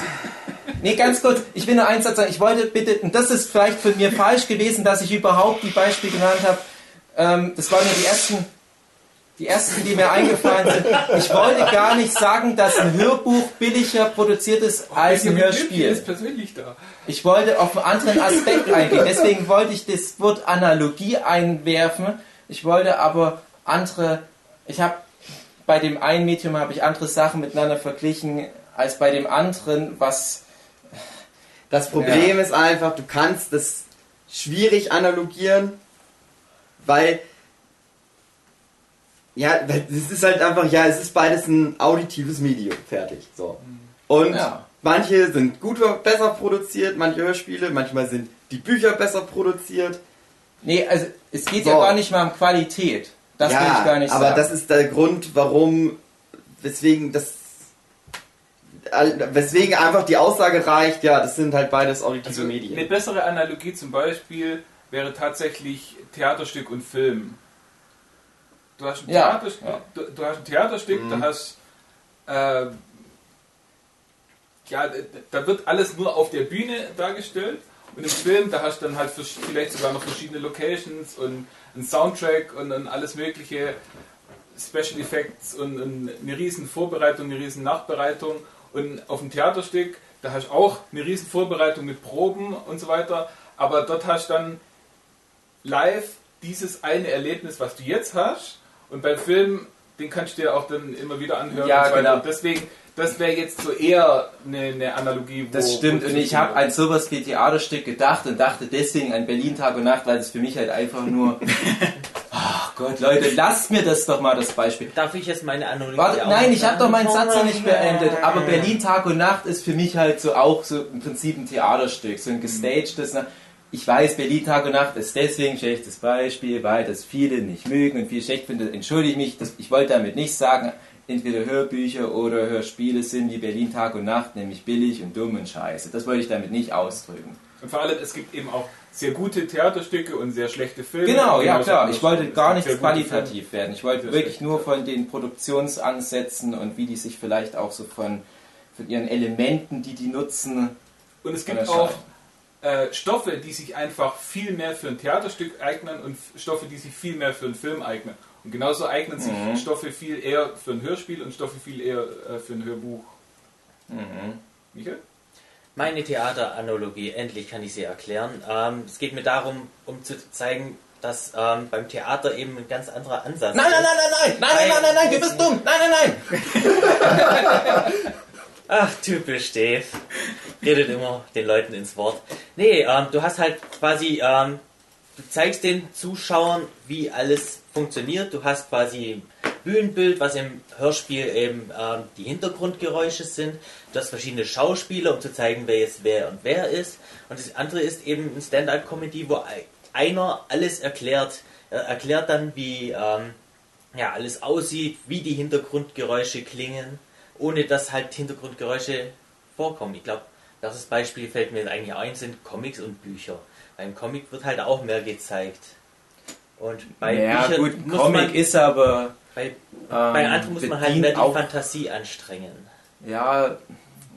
Nee, ganz kurz, ich will nur eins dazu sagen. Ich wollte bitte, und das ist vielleicht von mir falsch gewesen, dass ich überhaupt die Beispiele genannt habe. Ähm, das waren nur die ersten, die ersten, die mir eingefallen sind. Ich wollte gar nicht sagen, dass ein Hörbuch billiger produziert ist als ein Hörspiel. Ich wollte auf einen anderen Aspekt eingehen. Deswegen wollte ich das Wort Analogie einwerfen. Ich wollte aber andere. Ich habe bei dem einen Medium habe ich andere Sachen miteinander verglichen als bei dem anderen, was Das Problem ist einfach, du kannst das schwierig analogieren, weil ja, es ist halt einfach, ja, es ist beides ein auditives Medium, fertig, so. Und Ja. manche sind gut besser produziert, manche Hörspiele, manchmal sind die Bücher besser produziert. Nee, also es geht So. ja gar nicht mal um Qualität. Das ja, will ich gar nicht aber sagen. das ist der Grund, warum, weswegen das, weswegen einfach die Aussage reicht, ja, das sind halt beides auditive Also, Medien. eine bessere Analogie zum Beispiel wäre tatsächlich Theaterstück und Film. Du hast ein, Ja, Theaterstück, ja. Du, du hast ein Theaterstück, Mhm. da hast äh, ja, da wird alles nur auf der Bühne dargestellt. Und im Film, da hast du dann halt vielleicht sogar noch verschiedene Locations und einen Soundtrack und dann alles mögliche. Special Effects und, und eine riesen Vorbereitung, eine riesen Nachbereitung. Und auf dem Theaterstück, da hast du auch eine riesen Vorbereitung mit Proben und so weiter, aber dort hast du dann live dieses eine Erlebnis, was du jetzt hast und beim Film, den kannst du dir auch dann immer wieder anhören Ja, genau. Und Deswegen, das wäre jetzt so eher eine, eine Analogie. Wo, Das stimmt. wo Und ich habe an sowas wie Theaterstück gedacht und dachte deswegen an Berlin Tag und Nacht, weil es für mich halt einfach nur. Ach Gott, Leute, lasst mir das doch mal das Beispiel. Darf ich jetzt meine Analogie Warte, auch nein, ich habe doch meinen? Satz noch nicht beendet. Aber Berlin Tag und Nacht ist für mich halt so auch so im Prinzip ein Theaterstück, so ein gestagedes. ne? Ich weiß, Berlin Tag und Nacht ist deswegen ein schlechtes Beispiel, weil das viele nicht mögen und viele schlecht finden. Entschuldige mich, das, ich wollte damit nicht sagen, entweder Hörbücher oder Hörspiele sind wie Berlin Tag und Nacht, nämlich billig und dumm und scheiße. Das wollte ich damit nicht ausdrücken. Und vor allem, es gibt eben auch sehr gute Theaterstücke und sehr schlechte Filme. Genau, ja klar. Ich wollte gar gute qualitativ werden. Ich wollte wirklich nur von den Produktionsansätzen und wie die sich vielleicht auch so von, von ihren Elementen, die die nutzen. Und es gibt auch äh, Stoffe, die sich einfach viel mehr für ein Theaterstück eignen und Stoffe, die sich viel mehr für einen Film eignen. Und genauso eignen sich Mhm. Stoffe viel eher für ein Hörspiel und Stoffe viel eher äh, für ein Hörbuch. Mhm. Michael? Meine Theateranalogie, endlich kann ich sie erklären. Ähm, es geht mir darum, um zu zeigen, dass ähm, beim Theater eben ein ganz anderer Ansatz Nein, nein, ist. nein, nein, nein, nein, nein, nein, nein, du bist dumm. Nein, nein, nein. Ach, typisch Dave. Redet immer den Leuten ins Wort. Nee, ähm, du hast halt quasi, ähm, du zeigst den Zuschauern, wie alles funktioniert. Du hast quasi Bühnenbild, was im Hörspiel eben ähm, die Hintergrundgeräusche sind. Du hast verschiedene Schauspieler, um zu zeigen, wer jetzt wer und wer ist. Und das andere ist eben ein Stand-up-Comedy, wo ei- einer alles erklärt. Er erklärt dann, wie ähm, ja, alles aussieht, wie die Hintergrundgeräusche klingen, ohne dass halt Hintergrundgeräusche vorkommen. Ich glaube, das Beispiel fällt mir eigentlich ein, sind Comics und Bücher. Beim Comic wird halt auch mehr gezeigt. Und bei Ja, Büchern gut, muss Comic man, ist aber. bei, bei ähm, anderen muss man halt mehr die Fantasie anstrengen. Ja,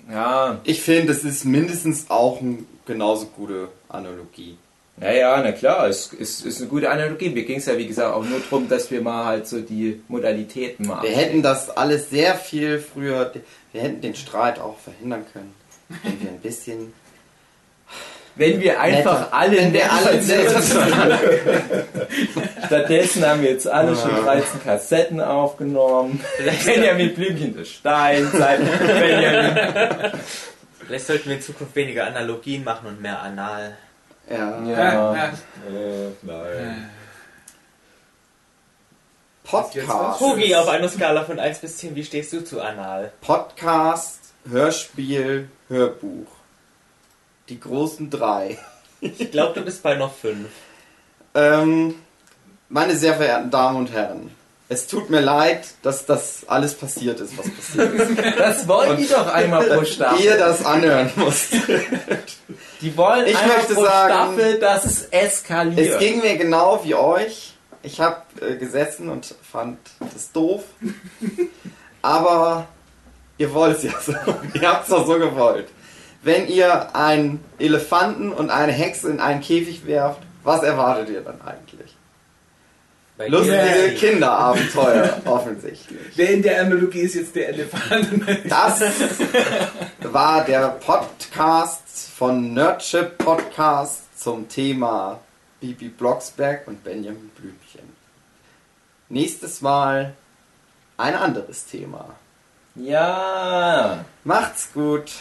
ja, Ich finde, es ist mindestens auch eine genauso gute Analogie. Ja, ja, na klar, es ist, ist eine gute Analogie. Mir ging es ja, wie gesagt, auch nur darum, dass wir mal halt so die Modalitäten mal. Wir hätten das alles sehr viel früher, wir hätten den Streit auch verhindern können, wenn wir ein bisschen wenn wir einfach Netter. alle Wenn wir alle. Stattdessen haben wir jetzt alle schon Ja. 13 Kassetten aufgenommen. Benjamin Blümchen der Steinzeit. Benjamin. Vielleicht sollten wir in Zukunft weniger Analogien machen und mehr Anal. Ja. Ja. Äh, nein. Podcast. Hugi, auf einer Skala von 1 bis 10, wie stehst du zu Anal? Podcast, Hörspiel, Hörbuch. Die großen drei. Ich glaube, du bist bei noch 5. Ähm, meine sehr verehrten Damen und Herren, es tut mir leid, dass das alles passiert ist, was passiert ist. Das wollen die doch einmal pro ihr Staffel. das anhören müsst. Die wollen Ich einmal möchte pro sagen, Staffel, dass es eskaliert. Es ging mir genau wie euch. Ich habe äh, gesessen und fand das doof. Aber ihr wollt es ja so. ihr habt es doch so gewollt. Wenn ihr einen Elefanten und eine Hexe in einen Käfig werft, was erwartet ihr dann eigentlich? Lustige dir- Kinderabenteuer, offensichtlich. Wer in der Analogie ist jetzt der Elefant? Das war der Podcast von Nerdship Podcast zum Thema Bibi Blocksberg und Benjamin Blümchen. Nächstes Mal ein anderes Thema. Ja. Macht's gut.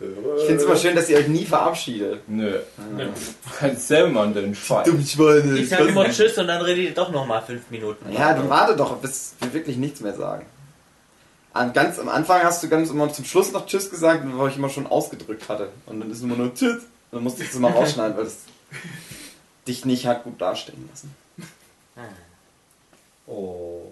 Ich find's immer schön, dass ihr euch nie verabschiedet. Nö. Du kannst selber mal den Scheiß. Schweine. Ich sag immer Tschüss und dann redet ihr doch nochmal 5 Minuten. Ja, dann warte doch, bis wir wirklich nichts mehr sagen. An, ganz am Anfang hast du ganz immer zum Schluss noch Tschüss gesagt, weil ich immer schon ausgedrückt hatte. Und dann ist immer nur Tschüss. Dann musste ich es immer rausschneiden, weil es dich nicht hat gut dastehen lassen. Oh.